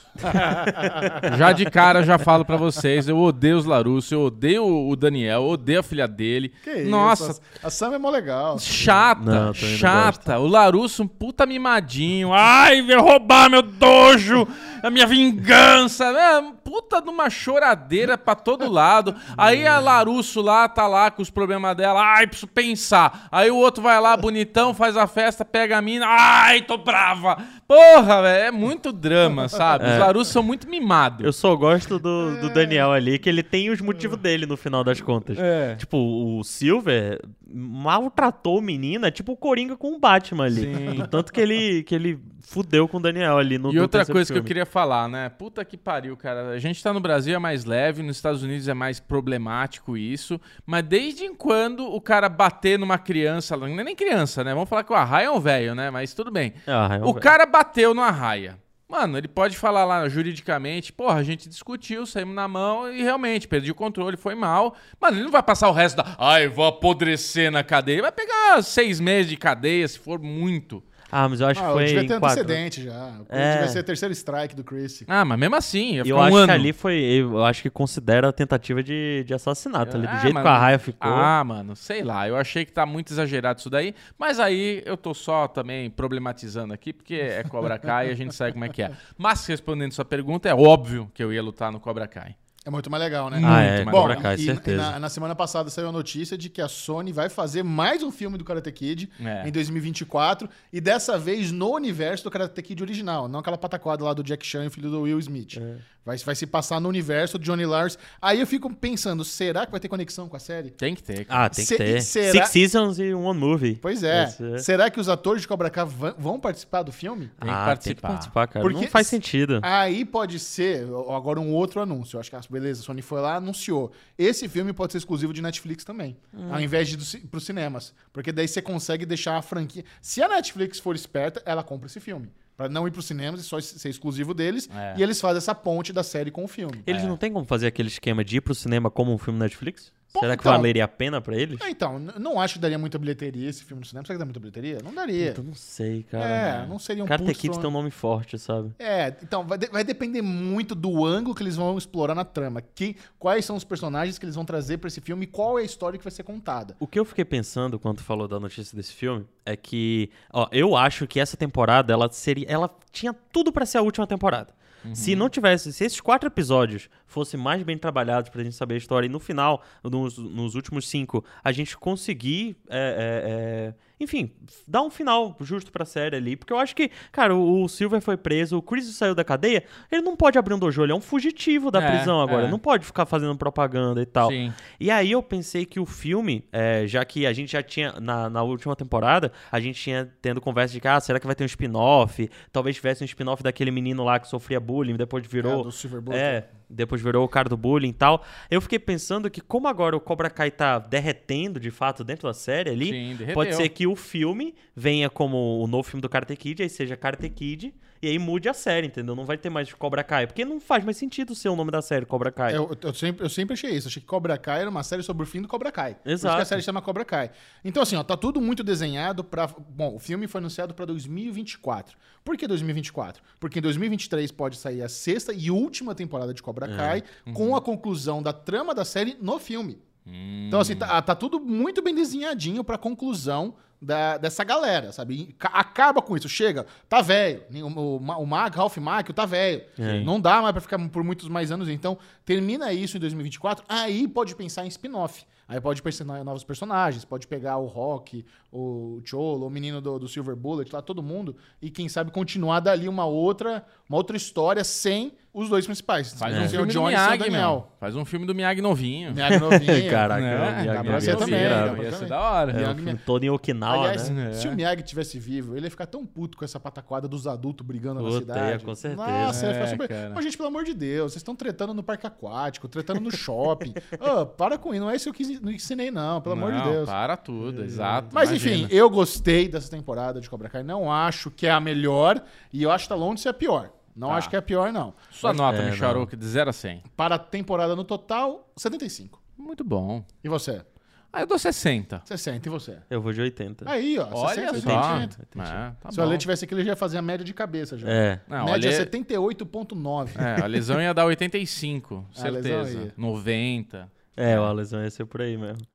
já de cara já falo pra vocês, eu odeio os Larusso, eu odeio o Daniel, eu odeio a filha dele. Que isso? Nossa, A, a Sam é mó legal. chata, Não, chata. O Larusso um puta mimadinho. Ai, veio roubar meu dojo, a minha vingança. É, puta de uma choradeira pra todo lado. Aí a Larusso lá tá lá com os problemas dela. Ai, preciso pensar. Aí o outro vai lá bonitão, faz a festa, pega a mina. Ai, tô brava. Porra, velho, é muito drama, sabe? Os Larusso são muito mimados. Eu só gosto do, do Daniel ali, que ele tem os motivos dele no final das contas. É. Tipo, o Silver maltratou o menino, é tipo o Coringa com o Batman ali. Sim. Do tanto que ele, que ele fudeu com o Daniel ali no E outra coisa que eu filme. queria falar, né? Puta que pariu, cara. A gente tá no Brasil é mais leve, nos Estados Unidos é mais problemático isso. Mas desde quando o cara bater numa criança, não é nem criança, né? Vamos falar que o Arraia é um velho, né? Mas tudo bem. É O velho. cara bateu no Arraia. Mano, ele pode falar lá juridicamente, porra, a gente discutiu, saímos na mão e realmente perdi o controle, foi mal. Mano, ele não vai passar o resto da. Ai, vou apodrecer na cadeia. Vai pegar seis meses de cadeia, se for muito. Ah, mas eu acho Ah, que eu foi devia ter quatro. antecedente já. É. Devia ser o terceiro strike do Chris. Ah, mas mesmo assim, ia Eu um acho ano. que ali foi. Eu acho que considera a tentativa de, de assassinato ali. Do Ah, jeito mas- que a raia ficou. Ah, mano, sei lá. Eu achei que tá muito exagerado isso daí. Mas aí eu tô só também problematizando aqui, porque é Cobra Kai e a gente sabe como é que é. Mas respondendo sua pergunta, é óbvio que eu ia lutar no Cobra Kai. É muito mais legal, né? Ah, é, mais Cobra legal. Kai, e certeza. Na, na semana passada saiu a notícia de que a Sony vai fazer mais um filme do Karate Kid É. em 2024 e dessa vez no universo do Karate Kid original, não aquela pataquada lá do Jack Chan e o filho do Will Smith. É. Vai, vai se passar no universo do Johnny Lawrence. Aí eu fico pensando, será que vai ter conexão com a série? Tem que ter. cara. Ah, tem Se- que ter. será- Six Seasons e One Movie. Pois é. Esse é. Será que os atores de Cobra Kai vão, participar do filme? Tem que ah, tem que participar. participar, cara. Porque Não faz se- sentido. Aí pode ser, agora um outro anúncio. Eu acho que, beleza, a Sony foi lá, anunciou. Esse filme pode ser exclusivo de Netflix também, Hum. ao invés de ir para os cinemas. Porque daí você consegue deixar a franquia. Se a Netflix for esperta, ela compra esse filme. Pra não ir pros cinemas e só ser exclusivo deles. É. E eles fazem essa ponte da série com o filme. Eles não têm como fazer aquele esquema de ir pro cinema como um filme Netflix? Pô, Será que então. valeria a pena pra eles? Ah, Então, não acho que daria muita bilheteria esse filme no cinema. Será que dá muita bilheteria? Não daria. Eu não sei, cara. É, não seria um Karate Kids tem um nome forte, sabe? É, então vai, de- vai depender muito do ângulo que eles vão explorar na trama. Que, quais são os personagens que eles vão trazer pra esse filme e qual é a história que vai ser contada. O que eu fiquei pensando quando falou da notícia desse filme é que, ó, eu acho que essa temporada ela seria, ela tinha tudo pra ser a última temporada. Se não tivesse, se esses quatro episódios fossem mais bem trabalhados pra gente saber a história e no final, nos, nos últimos cinco, a gente conseguir, é, é, é, enfim, dar um final justo pra série ali, porque eu acho que, cara, o, o Silver foi preso, o Chris saiu da cadeia, ele não pode abrir um dojo, ele é um fugitivo da É, prisão agora, é. não pode ficar fazendo propaganda e tal. Sim. E aí eu pensei que o filme, é, já que a gente já tinha, na, na última temporada, a gente tinha tendo conversa de que, ah, será que vai ter um spin-off? Talvez tivesse um spin-off daquele menino lá que sofria bullying, depois É, virou... do Silver Bullet. É, depois virou o cara do bullying e tal. Eu fiquei pensando que como agora o Cobra Kai tá derretendo, de fato, dentro da série ali, Sim, pode ser que o filme venha como o novo filme do Karate Kid, aí seja Karate Kid, e aí mude a série, entendeu? Não vai ter mais Cobra Kai, porque não faz mais sentido ser o nome da série, Cobra Kai. Eu, eu sempre, eu sempre achei isso. Achei que Cobra Kai era uma série sobre o fim do Cobra Kai. Por isso Exato. que a série chama Cobra Kai. Então, assim, ó, tá tudo muito desenhado pra. Bom, o filme foi anunciado pra 2024. Por que 2024? Porque em 2023 pode sair a sexta e última temporada de Cobra Kai, com a conclusão da trama da série no filme. Então, assim, tá, tá tudo muito bem desenhadinho pra conclusão da- dessa galera, sabe? Ca- Acaba com isso, chega, tá velho. O, o, Ma- o Mag, Ralph Macchio, tá velho. Não dá mais pra ficar por muitos mais anos. Então, termina isso em 2024, aí pode pensar em spin-off. Aí pode pensar em novos personagens, pode pegar o Rock, o Cholo, o menino do, do Silver Bullet, lá, todo mundo, e quem sabe continuar dali uma outra, uma outra história sem os dois principais. Faz um o filme do e Miyagi, Daniel. meu. Faz um filme do Miyagi novinho. Miyagi novinho. Caraca, Né? o Miyagi Dá pra ia ser também, Ia ser da hora. É, Miyagi- o filme todo em Okinawa, Aliás, né? É. se o Miyagi tivesse vivo, ele ia ficar tão puto com essa pataquada dos adultos brigando na Puta, cidade. ia, com certeza. Nossa, ia ficar É, super... cara. Mas, gente, pelo amor de Deus, vocês estão tretando no parque aquático, tretando no shopping. Ô, para com isso, não é isso que eu quis- não ensinei, não, pelo amor de Não, Deus. para tudo, exato. Mas imagina. enfim, eu gostei dessa temporada de Cobra Kai. Não acho que é a melhor e eu acho que tá longe de ser a pior. Não Tá. acho que é a pior, não. Sua nota, É, Micharuca, de 0 a 100. Para a temporada no total, 75. Muito bom. E você? Ah, eu dou 60. 60. E você? Eu vou de 80. Aí, ó. Olha 60, só. 80. É, tá Se o bom. Ale tivesse aqui, ele já ia fazer a média de cabeça já. É. Não, média olha- 78,9. É, a lesão ia dar 85, A lesão certeza. ia. 90. É, o Alesão ia ser por aí mesmo.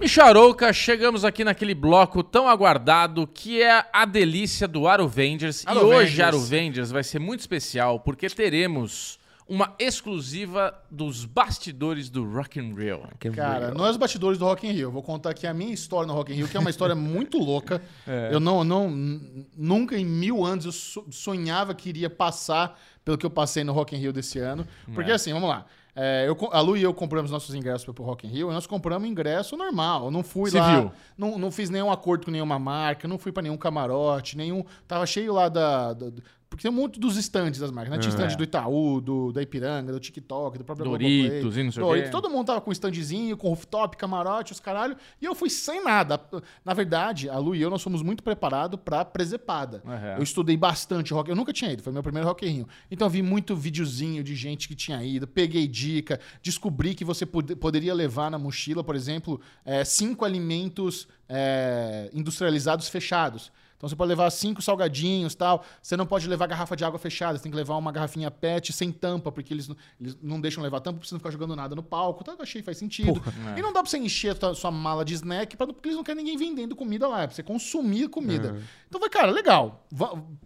Micharouca, chegamos aqui naquele bloco tão aguardado que é a delícia do Arovengers. E Arovengers. hoje Arovengers vai ser muito especial porque teremos uma exclusiva dos bastidores do Rock in Rio. Cara, não é os bastidores do Rock in Rio. Eu vou contar aqui a minha história no Rock in Rio, que é uma história muito louca. É. Eu não, não, nunca em mil anos eu so- sonhava que iria passar pelo que eu passei no Rock in Rio desse ano. Porque É. assim, vamos lá. É, eu a Lu e eu compramos nossos ingressos pro Rock in Rio e nós compramos ingresso normal. Eu não fui Civil. lá, não, não fiz nenhum acordo com nenhuma marca, não fui pra nenhum camarote, nenhum. Tava cheio lá da- da- porque tem muito dos estandes das marcas, né? Tinha É. stand do Itaú, do, da Ipiranga, do TikTok, do próprio Doritos Globoplay. e não sei Doritos. Todo mundo tava com standzinho, com rooftop, camarote, os caralho. E eu fui sem nada. Na verdade, a Lu e eu, nós fomos muito preparados pra presepada. Uhum. Eu estudei bastante rock. Eu nunca tinha ido, foi meu primeiro Rock in Rio. Então eu vi muito videozinho de gente que tinha ido, peguei dica, descobri que você pod- poderia levar na mochila, por exemplo, eh, cinco alimentos eh, industrializados fechados. Então você pode levar cinco salgadinhos tal. Você não pode levar garrafa de água fechada, você tem que levar uma garrafinha PET sem tampa, porque eles, não- eles não deixam levar tampa pra você não ficar jogando nada no palco. Então eu achei faz sentido. E não dá pra você encher a sua mala de snack, pra, porque eles não querem ninguém vendendo comida lá, é pra você consumir comida. Então foi, cara, legal.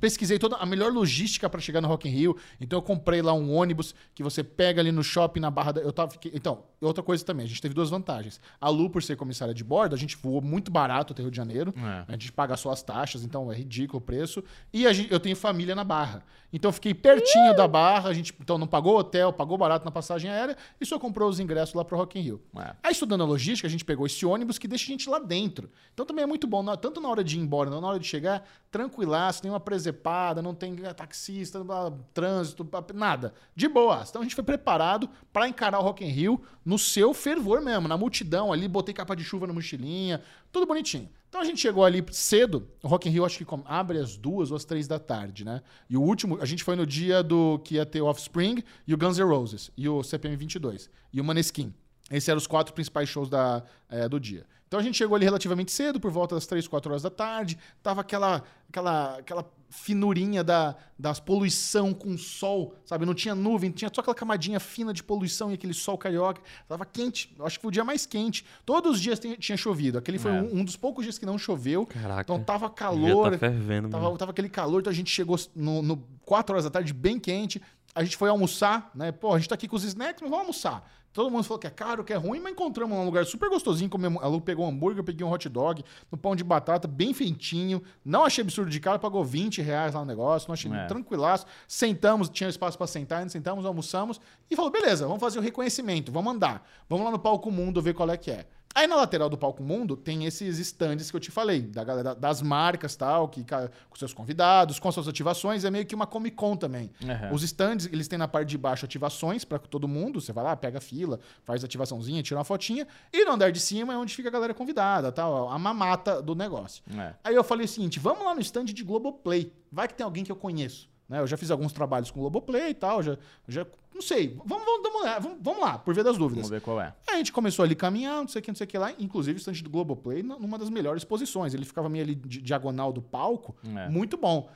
Pesquisei toda a melhor logística pra chegar no Rock in Rio. Então eu comprei lá um ônibus que você pega ali no shopping na Barra da. Eu tava, fiquei- então, outra coisa também, a gente teve duas vantagens. A Lu, por ser comissária de bordo, a gente voou muito barato até Rio de Janeiro. É. A gente paga só as taxas, então é ridículo o preço. E gente- eu tenho família na Barra. Então eu fiquei pertinho da Barra, a gente então não pagou hotel, pagou barato na passagem aérea e só comprou os ingressos lá pro Rock in Rio. É. Aí estudando a logística, a gente pegou esse ônibus que deixa a gente lá dentro. Então também é muito bom, tanto na hora de ir embora, na hora de chegar, tranquilaço, nenhuma presepada, não tem taxista, trânsito, nada. De boa. Então a gente foi preparado para encarar o Rock in Rio no seu fervor mesmo, na multidão ali, botei capa de chuva na mochilinha, tudo bonitinho. Então a gente chegou ali cedo, o Rock in Rio acho que abre às duas ou às três da tarde, né? E o último, a gente foi no dia do que ia ter o Offspring e o Guns N' Roses e o CPM 22 e o Maneskin. Esses eram os quatro principais shows da, eh, do dia. Então a gente chegou ali relativamente cedo, por volta das 3, 4 horas da tarde. Tava aquela, aquela, aquela finurinha da, das poluição com sol, sabe? Não tinha nuvem, tinha só aquela camadinha fina de poluição e aquele sol carioca. Tava quente, acho que foi o dia mais quente. Todos os dias tinha chovido. Aquele foi É. um, um dos poucos dias que não choveu. Caraca. Então tava Devia calor. tá fervendo, Tava, tava aquele calor, então a gente chegou no, no 4 horas da tarde, bem quente. A gente foi almoçar, né? Pô, a gente tá aqui com os snacks, mas vamos almoçar. Todo mundo falou que é caro, que é ruim, mas encontramos um lugar super gostosinho. Comemos, a Lu pegou um hambúrguer, eu peguei um hot dog, no pão de batata, bem feitinho. Não achei absurdo de caro, pagou 20 reais lá no negócio, não achei É. tranquilaço. Sentamos, tinha espaço pra sentar, ainda sentamos, almoçamos e falou: beleza, vamos fazer o reconhecimento, vamos andar. Vamos lá no Palco Mundo ver qual é que é. Aí na lateral do Palco Mundo tem esses stands que eu te falei, da galera das marcas tal, que com seus convidados, com suas ativações, é meio que uma Comic Con também. Aham. Os stands, eles têm na parte de baixo ativações pra todo mundo, você vai lá, pega a fila, faz a ativaçãozinha, tira uma fotinha, e no andar de cima é onde fica a galera convidada, tal, a mamata do negócio. É. Aí eu falei o seguinte, vamos lá no stand de Globoplay, vai que tem alguém que eu conheço. Né? Eu já fiz alguns trabalhos com Globoplay e tal, já, já não sei, vamos, vamos, vamos, vamos lá, por ver das dúvidas. Vamos ver qual é. Aí a gente começou ali a caminhar, não sei o que, não sei o que lá. Inclusive o stand do Globoplay, numa das melhores posições. Ele ficava meio ali diagonal do palco. É. Muito bom.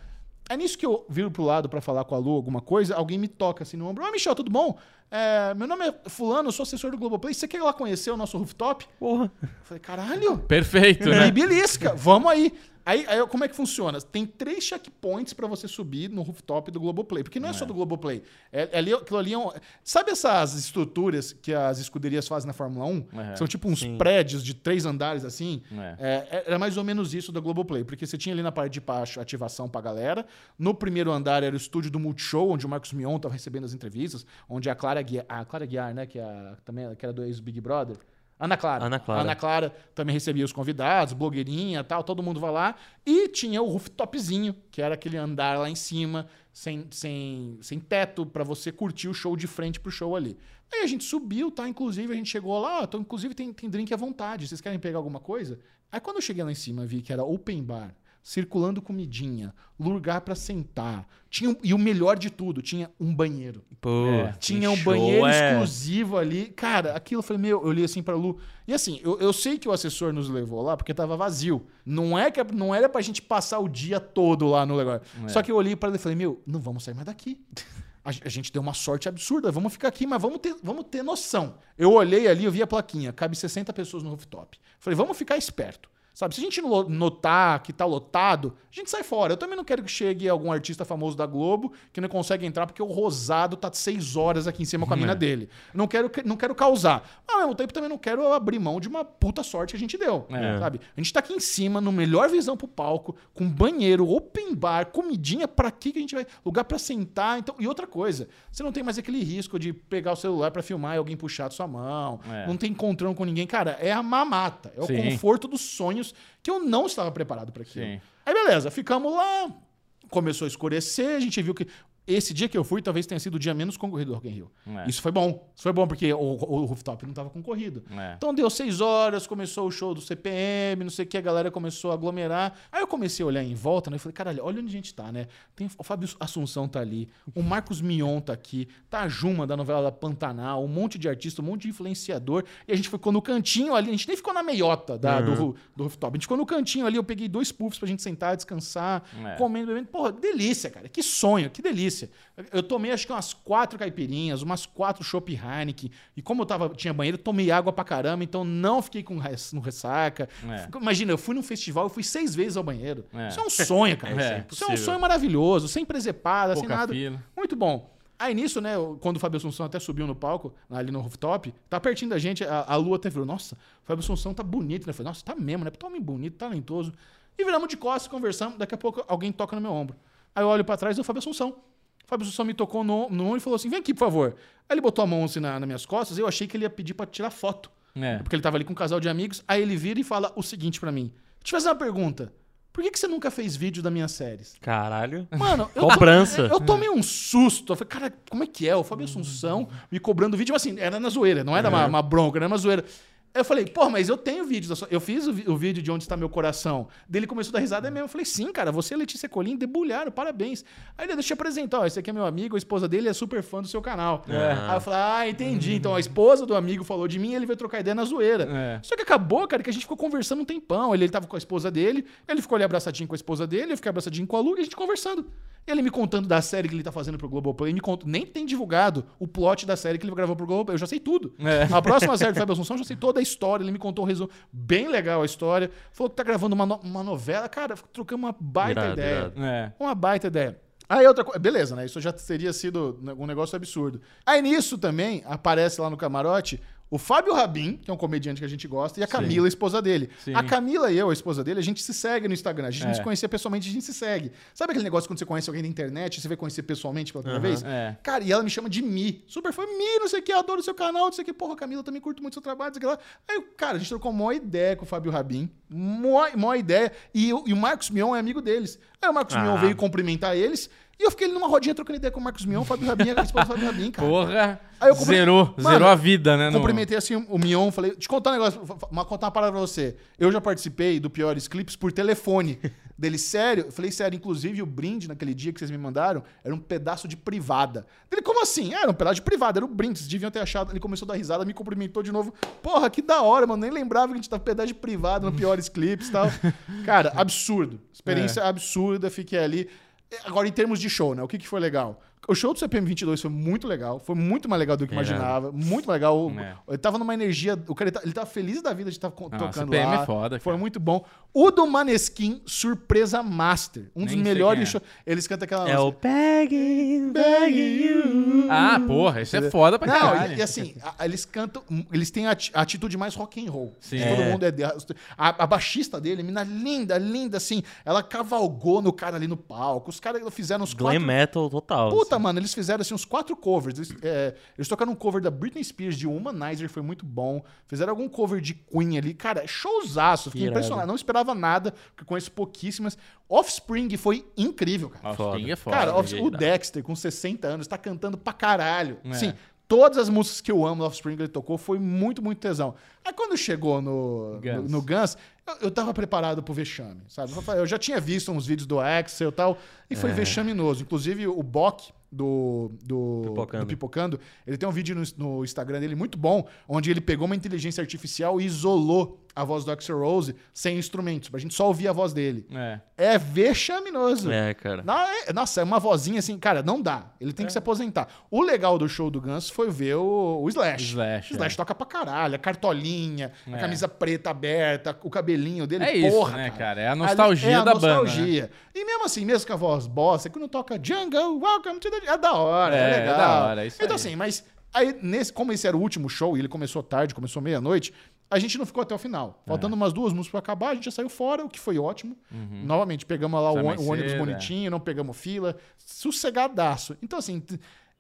É nisso que eu viro pro lado pra falar com a Lu alguma coisa, alguém me toca assim no ombro. Ô, Michel, tudo bom? É, meu nome é Fulano, eu sou assessor do Globoplay. Você quer ir lá conhecer o nosso rooftop? Porra. Eu falei, caralho, Perfeito, né? belisca, vamos aí. Aí, aí, como é que funciona? Tem três checkpoints pra você subir no rooftop do Globoplay. Porque não é, só do Globoplay. É, é ali, aquilo ali é um- Sabe essas estruturas que as escuderias fazem na Fórmula 1? É. São tipo uns Sim. prédios de três andares assim. É. É, era mais ou menos isso da Globoplay. Porque você tinha ali na parte de baixo ativação pra galera. No primeiro andar era o estúdio do Multishow, onde o Marcos Mion tava recebendo as entrevistas. Onde a Clara Guiar, a Clara Guiar né? Que, é a, também, que era do ex-Big Brother. Ana Clara. Ana Clara. Ana Clara também recebia os convidados, blogueirinha tal, todo mundo vai lá. E tinha o rooftopzinho, que era aquele andar lá em cima, sem, sem, sem teto, pra você curtir o show de frente pro show ali. Aí a gente subiu, tá? Inclusive, a gente chegou lá, ó, então, inclusive tem, tem drink à vontade. Vocês querem pegar alguma coisa? Aí quando eu cheguei lá em cima, vi que era open bar, circulando comidinha, lugar pra sentar. Tinha, e o melhor de tudo, tinha um banheiro. Pô, É, Tinha um show, banheiro é. exclusivo ali. Cara, aquilo eu falei, meu, eu olhei assim pra Lu. E assim, eu, eu sei que o assessor nos levou lá porque tava vazio. Não é que não era pra gente passar o dia todo lá no lugar. É. Só que eu olhei pra ele e falei, meu, não vamos sair mais daqui. A, a gente deu uma sorte absurda, vamos ficar aqui, mas vamos ter, vamos ter noção. Eu olhei ali, eu vi a plaquinha, cabe 60 pessoas no rooftop. Falei, vamos ficar esperto. Sabe, se a gente notar que tá lotado, a gente sai fora. Eu também não quero que chegue algum artista famoso da Globo que não consegue entrar porque o Rosado tá seis horas aqui em cima com a mina dele. Não quero, não quero causar. Mas, ao mesmo tempo, também não quero abrir mão de uma puta sorte que a gente deu. É. Sabe? A gente tá aqui em cima, no melhor visão pro palco, com banheiro, open bar, comidinha, pra que que a gente vai. Lugar pra sentar. Então, e outra coisa, você não tem mais aquele risco de pegar o celular pra filmar e alguém puxar da sua mão. É. Não tem encontrão com ninguém. Cara, é a mamata. É o Sim. conforto dos sonhos que eu não estava preparado pra aquilo. Sim. Aí beleza, ficamos lá, começou a escurecer, a gente viu que esse dia que eu fui talvez tenha sido o dia menos concorrido do Rock in Rio. É. Isso foi bom. Isso foi bom, porque o, o rooftop não tava concorrido. É. Então deu seis horas, começou o show do CPM, não sei o que, a galera começou a aglomerar. Aí eu comecei a olhar em volta, né? E falei, caralho, olha onde a gente tá, né? Tem, o Fábio Assunção tá ali, o Marcos Mion tá aqui, tá a Juma da novela da Pantanal, um monte de artista, um monte de influenciador. E a gente ficou no cantinho ali, a gente nem ficou na meiota da, do, ru- do rooftop. A gente ficou no cantinho ali, eu peguei dois puffs pra gente sentar, descansar, É. comendo, bebendo. Porra, delícia, cara. Que sonho, que delícia. Eu tomei acho que umas quatro caipirinhas, umas quatro chopp Heineken. E como eu tava, tinha banheiro, tomei água pra caramba, então não fiquei com res- no ressaca. É. Imagina, eu fui num festival, eu fui seis vezes ao banheiro. É. Isso é um sonho, cara. É, Isso é um sonho maravilhoso, sem presepada, sem Pouca nada. fila. Muito bom. Aí nisso, né, quando o Fábio Assunção até subiu no palco, ali no rooftop, tá pertinho da gente, a, a lua até virou, nossa, o Fábio Assunção tá bonito, né? Eu falei, nossa, tá mesmo, né? Tá homem bonito, talentoso. E viramos de costas, conversamos, daqui a pouco alguém toca no meu ombro. Aí eu olho pra trás e é o Fábio Assunção. Fábio Assunção me tocou no, no e falou assim, vem aqui, por favor. Aí ele botou a mão assim na, nas minhas costas eu achei que ele ia pedir pra tirar foto. É. Porque ele tava ali com um casal de amigos. Aí ele vira e fala o seguinte pra mim. Deixa eu te fazer uma pergunta. Por que, que você nunca fez vídeo das minhas séries? Caralho. Mano, eu, Cobrança. eu tomei um susto. Eu falei, cara, como é que é? O Fábio Assunção me cobrando vídeo. Mas assim, era na zoeira, não era uma, uma bronca, era uma zoeira. Aí eu falei, pô, mas eu tenho vídeos. da sua- Eu fiz o, o vídeo de onde está meu coração. Dele começou a dar risada mesmo. Eu falei, sim, cara, você e Letícia Colim debulharam, parabéns. Aí ele, deixa eu apresentar, ó, esse aqui é meu amigo, a esposa dele é super fã do seu canal. Aí eu falei, ah, entendi. Então a esposa do amigo falou de mim ele veio trocar ideia na zoeira. É. Só que acabou, cara, que a gente ficou conversando um tempão. Ele, ele tava com a esposa dele, ele ficou ali abraçadinho com a esposa dele, eu fiquei abraçadinho com a Lu e a gente conversando. Ele me contando da série que ele tá fazendo pro Globoplay, me conta, nem tem divulgado o plot da série que ele gravou pro Globoplay, eu já sei tudo. É. A próxima série do Fábio Assunção, eu já sei toda a história, ele me contou um resumo bem legal a história. Falou que tá gravando uma, no- uma novela, cara, trocamos uma baita Irado, ideia. irado. É. Uma baita ideia. Aí outra coisa. Beleza, né? Isso já teria sido um negócio absurdo. Aí nisso também aparece lá no camarote o Fábio Rabin, que é um comediante que a gente gosta, e a Camila, a esposa dele. Sim. A Camila e eu, a esposa dele, a gente se segue no Instagram. A gente não É. se conhecia pessoalmente, a gente se segue. Sabe aquele negócio quando você conhece alguém na internet você vai conhecer pessoalmente pela primeira vez? é. Cara, e ela me chama de Mi. Super fã, Mi, não sei o que, adoro seu canal, não sei o que. Porra, Camila, também curto muito o seu trabalho, não sei o que lá. Aí, cara, a gente trocou uma ideia com o Fábio Rabin. Uma, uma ideia. E, o- e o Marcos Mion é amigo deles. Aí o Marcos Ah. Mion veio cumprimentar eles. E eu fiquei ali numa rodinha trocando ideia com o Marcos Mion, Fábio Rabin, a esposa do Fábio Rabin, cara. Porra. Aí eu cumpri- Zerou. Mano, zerou a vida, né? no- Cumprimentei assim o Mion, falei, te contar um negócio, uma, contar uma parada pra você. Eu já participei do Piores Clips por telefone. Dele, sério? Eu falei, sério, inclusive o brinde naquele dia que vocês me mandaram era um pedaço de privada. Dele, como assim? Era um pedaço de privada, era um brinde, vocês deviam ter achado. Ele começou a dar risada, me cumprimentou de novo. Porra, que da hora, mano. Nem lembrava que a gente tava pedaço de privada no Piores Clips e tal. Cara, absurdo. Experiência absurda, fiquei ali. Agora, em termos de show, né? O que, que foi legal? O show do CPM 22 foi muito legal. Foi muito mais legal do que eu Irado. imaginava. Muito mais legal. O- É. Ele tava numa energia. O cara ele tá- ele tava feliz da vida de estar Ah, tocando CPM lá. é foda, Foi cara. muito bom. O do Maneskin, Surpresa Master. Um dos Nem sei melhores é. shows. Eles cantam aquela É o música. Begging, Begging You. Ah, porra, isso é foda pra Não, caralho. e, e assim, a- eles cantam. Eles têm a ati- a atitude mais rock and roll. Sim. Todo É. mundo é. de- A, a baixista dele, mina linda, linda, assim. Ela cavalgou no cara ali no palco. Os caras fizeram uns Glam quatro. metal total. Puta, mano, eles fizeram assim uns quatro covers. Eles, é, eles tocaram um cover da Britney Spears de Humanizer, foi muito bom. Fizeram algum cover de Queen ali. Cara, showzaço. Fiquei impressionado. Não esperava nada, porque conheço pouquíssimas. Offspring foi incrível, cara. Offspring é foda. Cara, o Dexter, com 60 anos, tá cantando pra caralho. É. Sim, todas as músicas que eu amo do Offspring ele tocou foi muito, muito tesão. Aí quando chegou no Guns. no, no Guns, eu, eu tava preparado pro vexame, sabe? Eu já tinha visto uns vídeos do Axel e tal, e foi vexaminoso. Inclusive, o Bock do, do, Pipocando. do Pipocando, ele tem um vídeo no, no Instagram dele muito bom, onde ele pegou uma inteligência artificial e isolou a voz do Axel Rose sem instrumentos, pra gente só ouvir a voz dele. É. É vexaminoso. É, cara. Não, é- nossa, é uma vozinha assim, cara, não dá. Ele tem que se aposentar. O legal do show do Guns foi ver o, o Slash. Slash, O Slash é. toca pra caralho, a cartolinha, a É. camisa preta aberta, o cabelinho dele, É isso, porra, né, cara. cara? É a Ali- nostalgia é a da banda, né? nostalgia. E mesmo assim, mesmo com a voz bossa, quando toca Jungle, Welcome to the... É da hora, é, É, é legal. da hora, é isso então aí. assim, mas aí, nesse, como esse era o último show, e ele começou tarde, começou meia-noite, a gente não ficou até o final. É. Faltando umas duas músicas pra acabar, a gente já saiu fora, o que foi ótimo. Novamente, pegamos lá o, Uhum. o ônibus é. bonitinho, não pegamos fila, sossegadaço. Então, assim,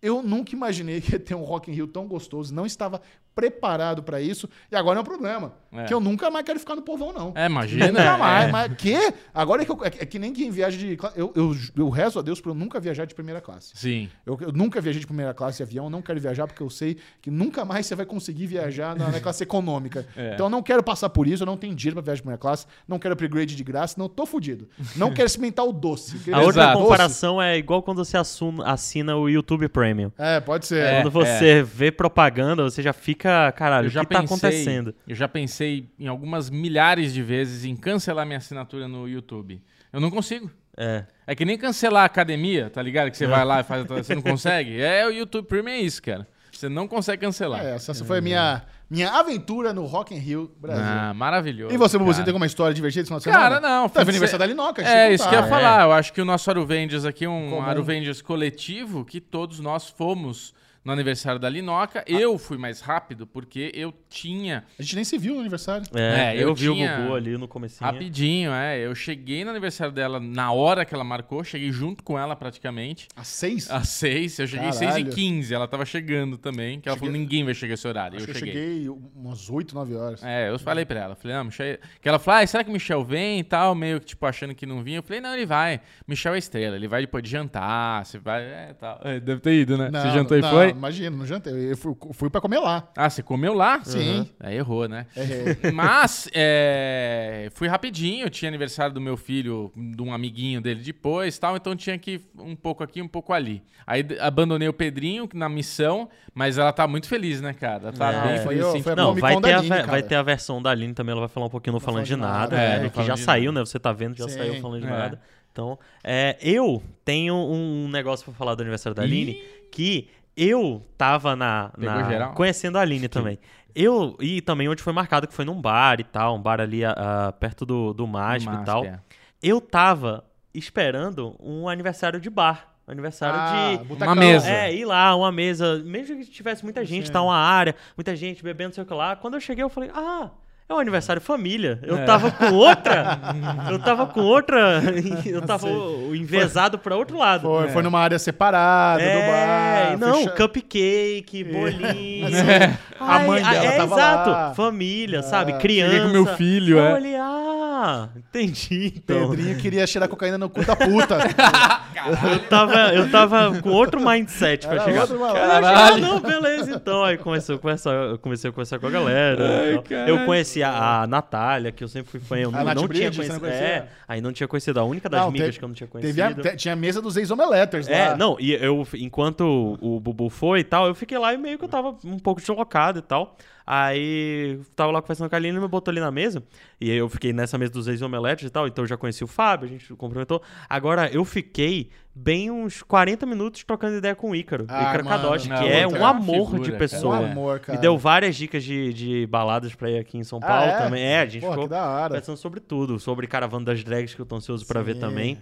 Eu nunca imaginei que ia ter um Rock in Rio tão gostoso, não estava preparado pra isso, e agora é um problema. É. Que eu nunca mais quero ficar no povão, não. É, imagina. Nunca mais. é. Mas que? Agora é que, eu- é, que- é que nem quem viaja de. Eu, eu, eu rezo a Deus por eu nunca viajar de primeira classe. Sim. Eu, eu nunca viajei de primeira classe em avião, não quero viajar porque eu sei que nunca mais você vai conseguir viajar na, na classe econômica. É. Então eu não quero passar por isso, eu não tenho dinheiro pra viajar de primeira classe, não quero upgrade de graça, não tô fudido. Não quero experimentar o doce. A outra comparação é igual quando você assuna- assina o YouTube Premium. É, pode ser. É. Quando você vê propaganda, você já fica, caralho, Eu o já que tá pensei, acontecendo? Eu já pensei em algumas milhares de vezes em cancelar minha assinatura no YouTube. Eu não consigo. É. É que nem cancelar a academia, tá ligado? Que você vai lá e faz. Você não consegue? É, o YouTube Premium é isso, cara. Você não consegue cancelar. É, essa foi a minha, minha aventura no Rock in Rio Brasil. Ah, maravilhoso. e você, Bubuzinho, tem alguma história divertida esse final de semana? Cara, não. Teve de aniversário se- da Linoca, É, isso que eu ia contar. falar. Eu acho que o nosso Aruvengers aqui é um. Aruvengers coletivo que todos nós fomos no aniversário da Linoca. Eu fui mais rápido porque eu tinha A gente nem se viu no aniversário. É, É, eu, eu vi tinha- o Bubu ali no comecinho. rapidinho, é. Eu cheguei no aniversário dela na hora que ela marcou, cheguei junto com ela praticamente. Às seis? Às seis, eu cheguei às seis e quinze. Ela tava chegando também, que ela Cheguei- falou, ninguém vai chegar esse horário. Acho eu que cheguei. eu cheguei umas oito, nove horas. É, eu falei pra ela, falei, não, Michel... Que ela falou, ah, será que o Michel vem e tal, meio que, tipo, achando que não vinha. Eu falei, não, ele vai. Michel é estrela, ele vai depois de jantar, você vai, é, tal. É, deve ter ido, né? você jantou não, e foi? Imagina, não jantei. Eu fui, fui pra comer lá. Ah, você comeu lá? Sim. Uhum. Aí errou, né? É, Mas, é, fui rapidinho, tinha aniversário do meu filho, de um amiguinho dele depois tal, então tinha que ir um pouco aqui, um pouco ali. Aí abandonei o Pedrinho na missão, mas ela tá muito feliz, né, cara? Ela tá É, bem foi feliz. eu- assim, foi a Não, vai ter, a, Aline, cara. vai ter a versão da Aline também, ela vai falar um pouquinho no Falando de Nada, É, né, que já de saiu, Nada. né? Você tá vendo, já Sim. saiu Falando de É. Nada. Então, é, eu tenho um negócio pra falar do aniversário da Aline, que eu tava na, na- geral? conhecendo a Aline também. Eu, e também onde foi marcado, que foi num bar e tal, um bar ali ah, perto do, do Mágico Mágico, e tal. é. Eu tava esperando um aniversário de bar. Aniversário Ah, de. butacão. Uma mesa. É, ir lá, uma mesa, mesmo que tivesse muita gente, Sim. tá uma área, muita gente bebendo, não sei o que lá. Quando eu cheguei, eu falei, ah, é um aniversário família. Eu É. tava com outra. eu tava com outra. Eu tava envezado pra outro lado. Foi, foi numa área separada do É, bar. não, fecha- cupcake, bolinho. A mãe dela é, tava exato. lá. Família, Ah, sabe? cheguei Criança. com meu filho, eu é. Ah, entendi. Então. Pedrinho queria cheirar cocaína no cu da puta. Eu tava, eu tava com outro mindset pra Era chegar. outro ah, não, beleza, então. Aí começou a conversar, eu comecei a conversar com a galera. Ai, e eu conheci a, a Natália, que eu sempre fui fã. Eu A não, não tinha você não conhecido. conhecia? É, aí não tinha conhecido. A única das Não, amigas teve- que eu não tinha conhecido. Teve a, te- tinha a mesa dos ex-omeletters É, lá. não, e eu, enquanto o Bubu foi e tal, eu fiquei lá e meio que eu tava um pouco deslocado e tal. Aí tava lá conversando com a Aline, ele me botou ali na mesa. E aí eu fiquei nessa mesa dos ex-omeletes e tal. Então eu já conheci o Fábio, a gente cumprimentou. Agora eu fiquei bem uns 40 minutos trocando ideia com o Ícaro. Ah, Ícaro Kadoshi, que é outra um amor figura, de cara. É um pessoa. amor, cara. Me deu várias dicas de, de baladas pra ir aqui em São Ah, Paulo é? também. É, a gente Porra, ficou conversando sobre tudo. Sobre Caravana das Drags, que eu tô ansioso pra ver Sim. também.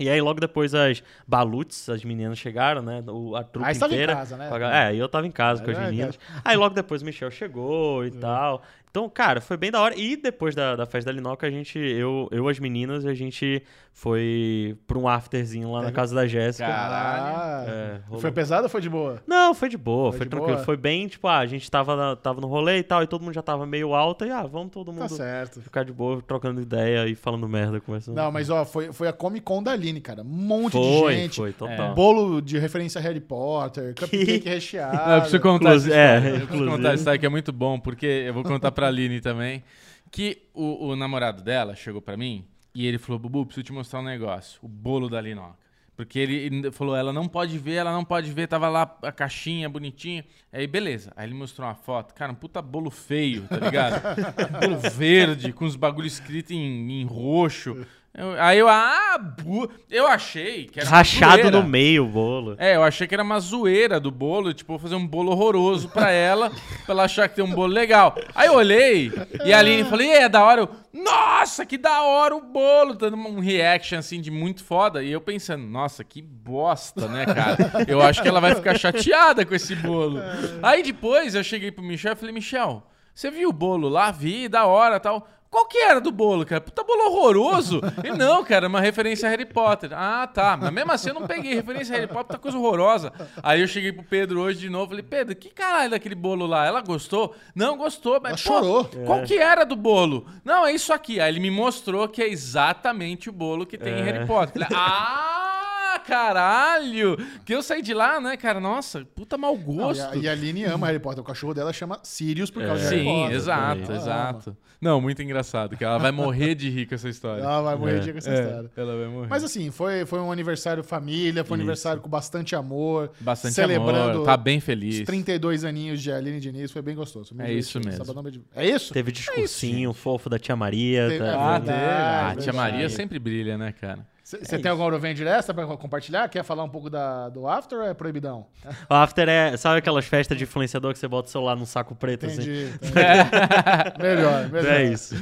E aí, logo depois, as Balutes, as meninas chegaram, né? O, a trupe Aí você tava em inteira. casa, né? Com É, eu tava em casa com É as verdade. meninas. Aí logo depois o Michel chegou e tal. Então, cara, foi bem da hora. E depois da, da festa da Linoca, a gente, eu, eu as meninas, a gente foi pra um afterzinho lá na casa da Jéssica. Ah, É, rolou. foi pesado ou foi de boa? Não, foi de boa, Foi foi, de tranquilo. boa? Foi bem, tipo, ah, a gente tava, na- tava no rolê e tal, e todo mundo já tava meio alta, e ah, vamos todo Tá mundo certo. ficar de boa, trocando ideia e falando merda, conversando. Não, mas ó, foi, foi a Comic Con da Aline, cara. Um monte foi, de gente. foi, total. Bolo de referência a Harry Potter, cupcake recheado. Não, eu preciso contar Inclusive- é, eu preciso contar história que é muito bom, porque eu vou contar pra Aline também. Que o, o namorado dela chegou pra mim e ele falou: Bubu, preciso te mostrar um negócio. O bolo da Linoca. Porque ele ele falou, ela não pode ver, ela não pode ver, tava lá a caixinha bonitinha. Aí, beleza. Aí ele mostrou uma foto. Cara, um puta bolo feio, tá ligado? bolo verde, com os bagulhos escritos em, em roxo. Eu- aí eu, ah, bu- eu achei que era uma Rachado zoeira. no meio o bolo. É, eu achei que era uma zoeira do bolo, tipo, vou fazer um bolo horroroso pra ela, pra ela achar que tem um bolo legal. Aí eu olhei e a Aline falou, e aí, é da hora? Eu, nossa, que da hora o bolo! Dando um reaction, assim, de muito foda. E eu pensando, nossa, que bosta, né, cara? Eu acho que ela vai ficar chateada com esse bolo. Aí depois eu cheguei pro Michel e falei, Michel, você viu o bolo lá? Vi, da hora tal. Qual que era do bolo, cara? Puta bolo horroroso. E não, cara, uma referência a Harry Potter. Ah, tá. Mas mesmo assim eu não peguei referência a Harry Potter, tá coisa horrorosa. Aí eu cheguei pro Pedro hoje de novo, falei, Pedro, que caralho daquele bolo lá? Ela gostou? Não, gostou. Mas, Ela chorou. Qual que era do bolo? Não, é isso aqui. Aí ele me mostrou que é exatamente o bolo que tem em Harry Potter. Falei, ah, caralho! Que eu saí de lá, né, cara? Nossa, puta mau Não, gosto. e, a, e a Aline ama Harry Potter. O cachorro dela chama Sirius por causa de Harry Sim, Potter. exato, Ela exato. Não, muito engraçado, que ela vai morrer de rir com essa história. Ela vai morrer É. de rir com essa É, história. ela vai morrer. Mas assim, foi, foi um aniversário família, foi um Isso. aniversário com bastante amor. Bastante celebrando amor, tá bem Os feliz. 32 aninhos de Aline Diniz, foi bem gostoso. bem É isso divertido. mesmo. Sabadão É isso? Teve discursinho fofo da tia Maria. Teve- tá? Ah, Ah, teve. Ah, verdade. tia Maria sempre brilha, né, cara? Você tem alguma Euroventure extra pra compartilhar? Quer falar um pouco da, do After ou é proibidão? O after é. Sabe aquelas festas de influenciador que você bota o celular num saco preto assim? Entendi. entendi. melhor, melhor. É isso.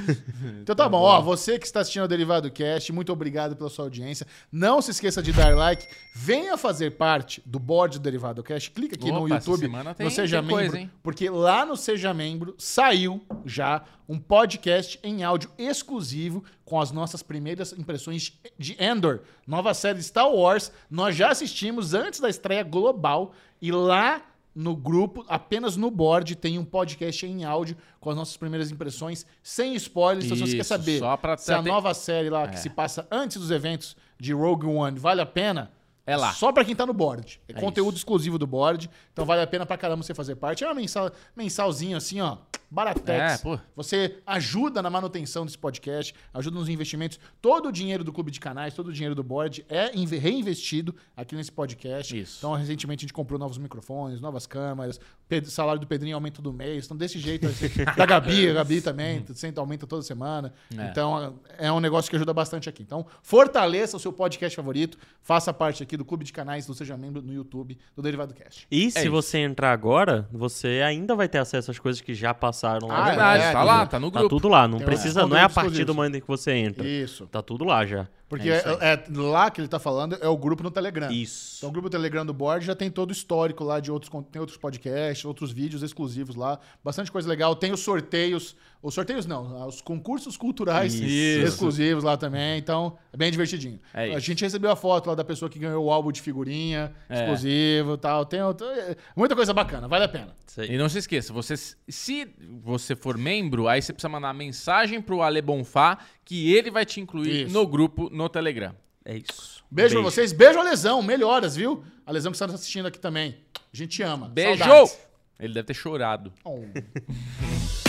Então tá bom, ó, você que está assistindo ao Derivado Cast, muito obrigado pela sua audiência. Não se esqueça de dar like, venha fazer parte do board do Derivado Cast, clica aqui no Opa, essa YouTube, tem- no Seja Membro, coisa, porque lá no Seja Membro saiu já um podcast em áudio exclusivo com as nossas primeiras impressões de Endor, nova série Star Wars. Nós já assistimos antes da estreia global e lá no grupo, apenas no board, tem um podcast em áudio com as nossas primeiras impressões, sem spoilers. Então, se você quer Isso, saber se a ter- nova série lá que se passa antes dos eventos de Rogue One vale a pena, É lá. Só pra quem tá no board. É, É conteúdo exclusivo do board. Então vale a pena pra caramba você fazer parte. É uma mensal, mensalzinho assim, ó. Baratex. É, pô. Você ajuda na manutenção desse podcast, ajuda nos investimentos. Todo o dinheiro do clube de canais, todo o dinheiro do board é inve- reinvestido aqui nesse podcast. Isso. Então, recentemente a gente comprou novos microfones, novas câmeras. O salário do Pedrinho aumenta todo mês. Então, desse jeito, assim, da Gabi, a Gabi também, sempre aumenta toda semana. É. Então, é um negócio que ajuda bastante aqui. Então, fortaleça o seu podcast favorito. Faça parte aqui do clube de canais do Seja Membro no YouTube do Derivado Cast. E se isso. você entrar agora, você ainda vai ter acesso às coisas que já passaram lá. Ah, É verdade, é, tá lá, tá no Tá grupo. tudo lá, não Tem precisa, não é a partir do momento em que você entra. Isso. Tá tudo lá já. Porque É é, é lá que ele tá falando é o grupo no Telegram. Isso. Então, o grupo Telegram do Board já tem todo o histórico lá de outros, tem outros podcasts, outros vídeos exclusivos lá. Bastante coisa legal. Tem os sorteios. Os sorteios não, os concursos culturais Isso. exclusivos lá também. Então, é bem divertidinho. É a gente recebeu a foto lá da pessoa que ganhou o álbum de figurinha É. exclusivo e tal. Tem outro- é, muita coisa bacana, vale a pena. E não se esqueça, você, se você for membro, aí você precisa mandar mensagem pro Ale Bonfá que ele vai te incluir Isso. no grupo no Telegram. É isso. Beijo, pra vocês. Beijo a Lesão. Melhoras, viu? A Lesão que está nos assistindo aqui também. A gente ama. Beijo! Saudades. Ele deve ter chorado. Oh.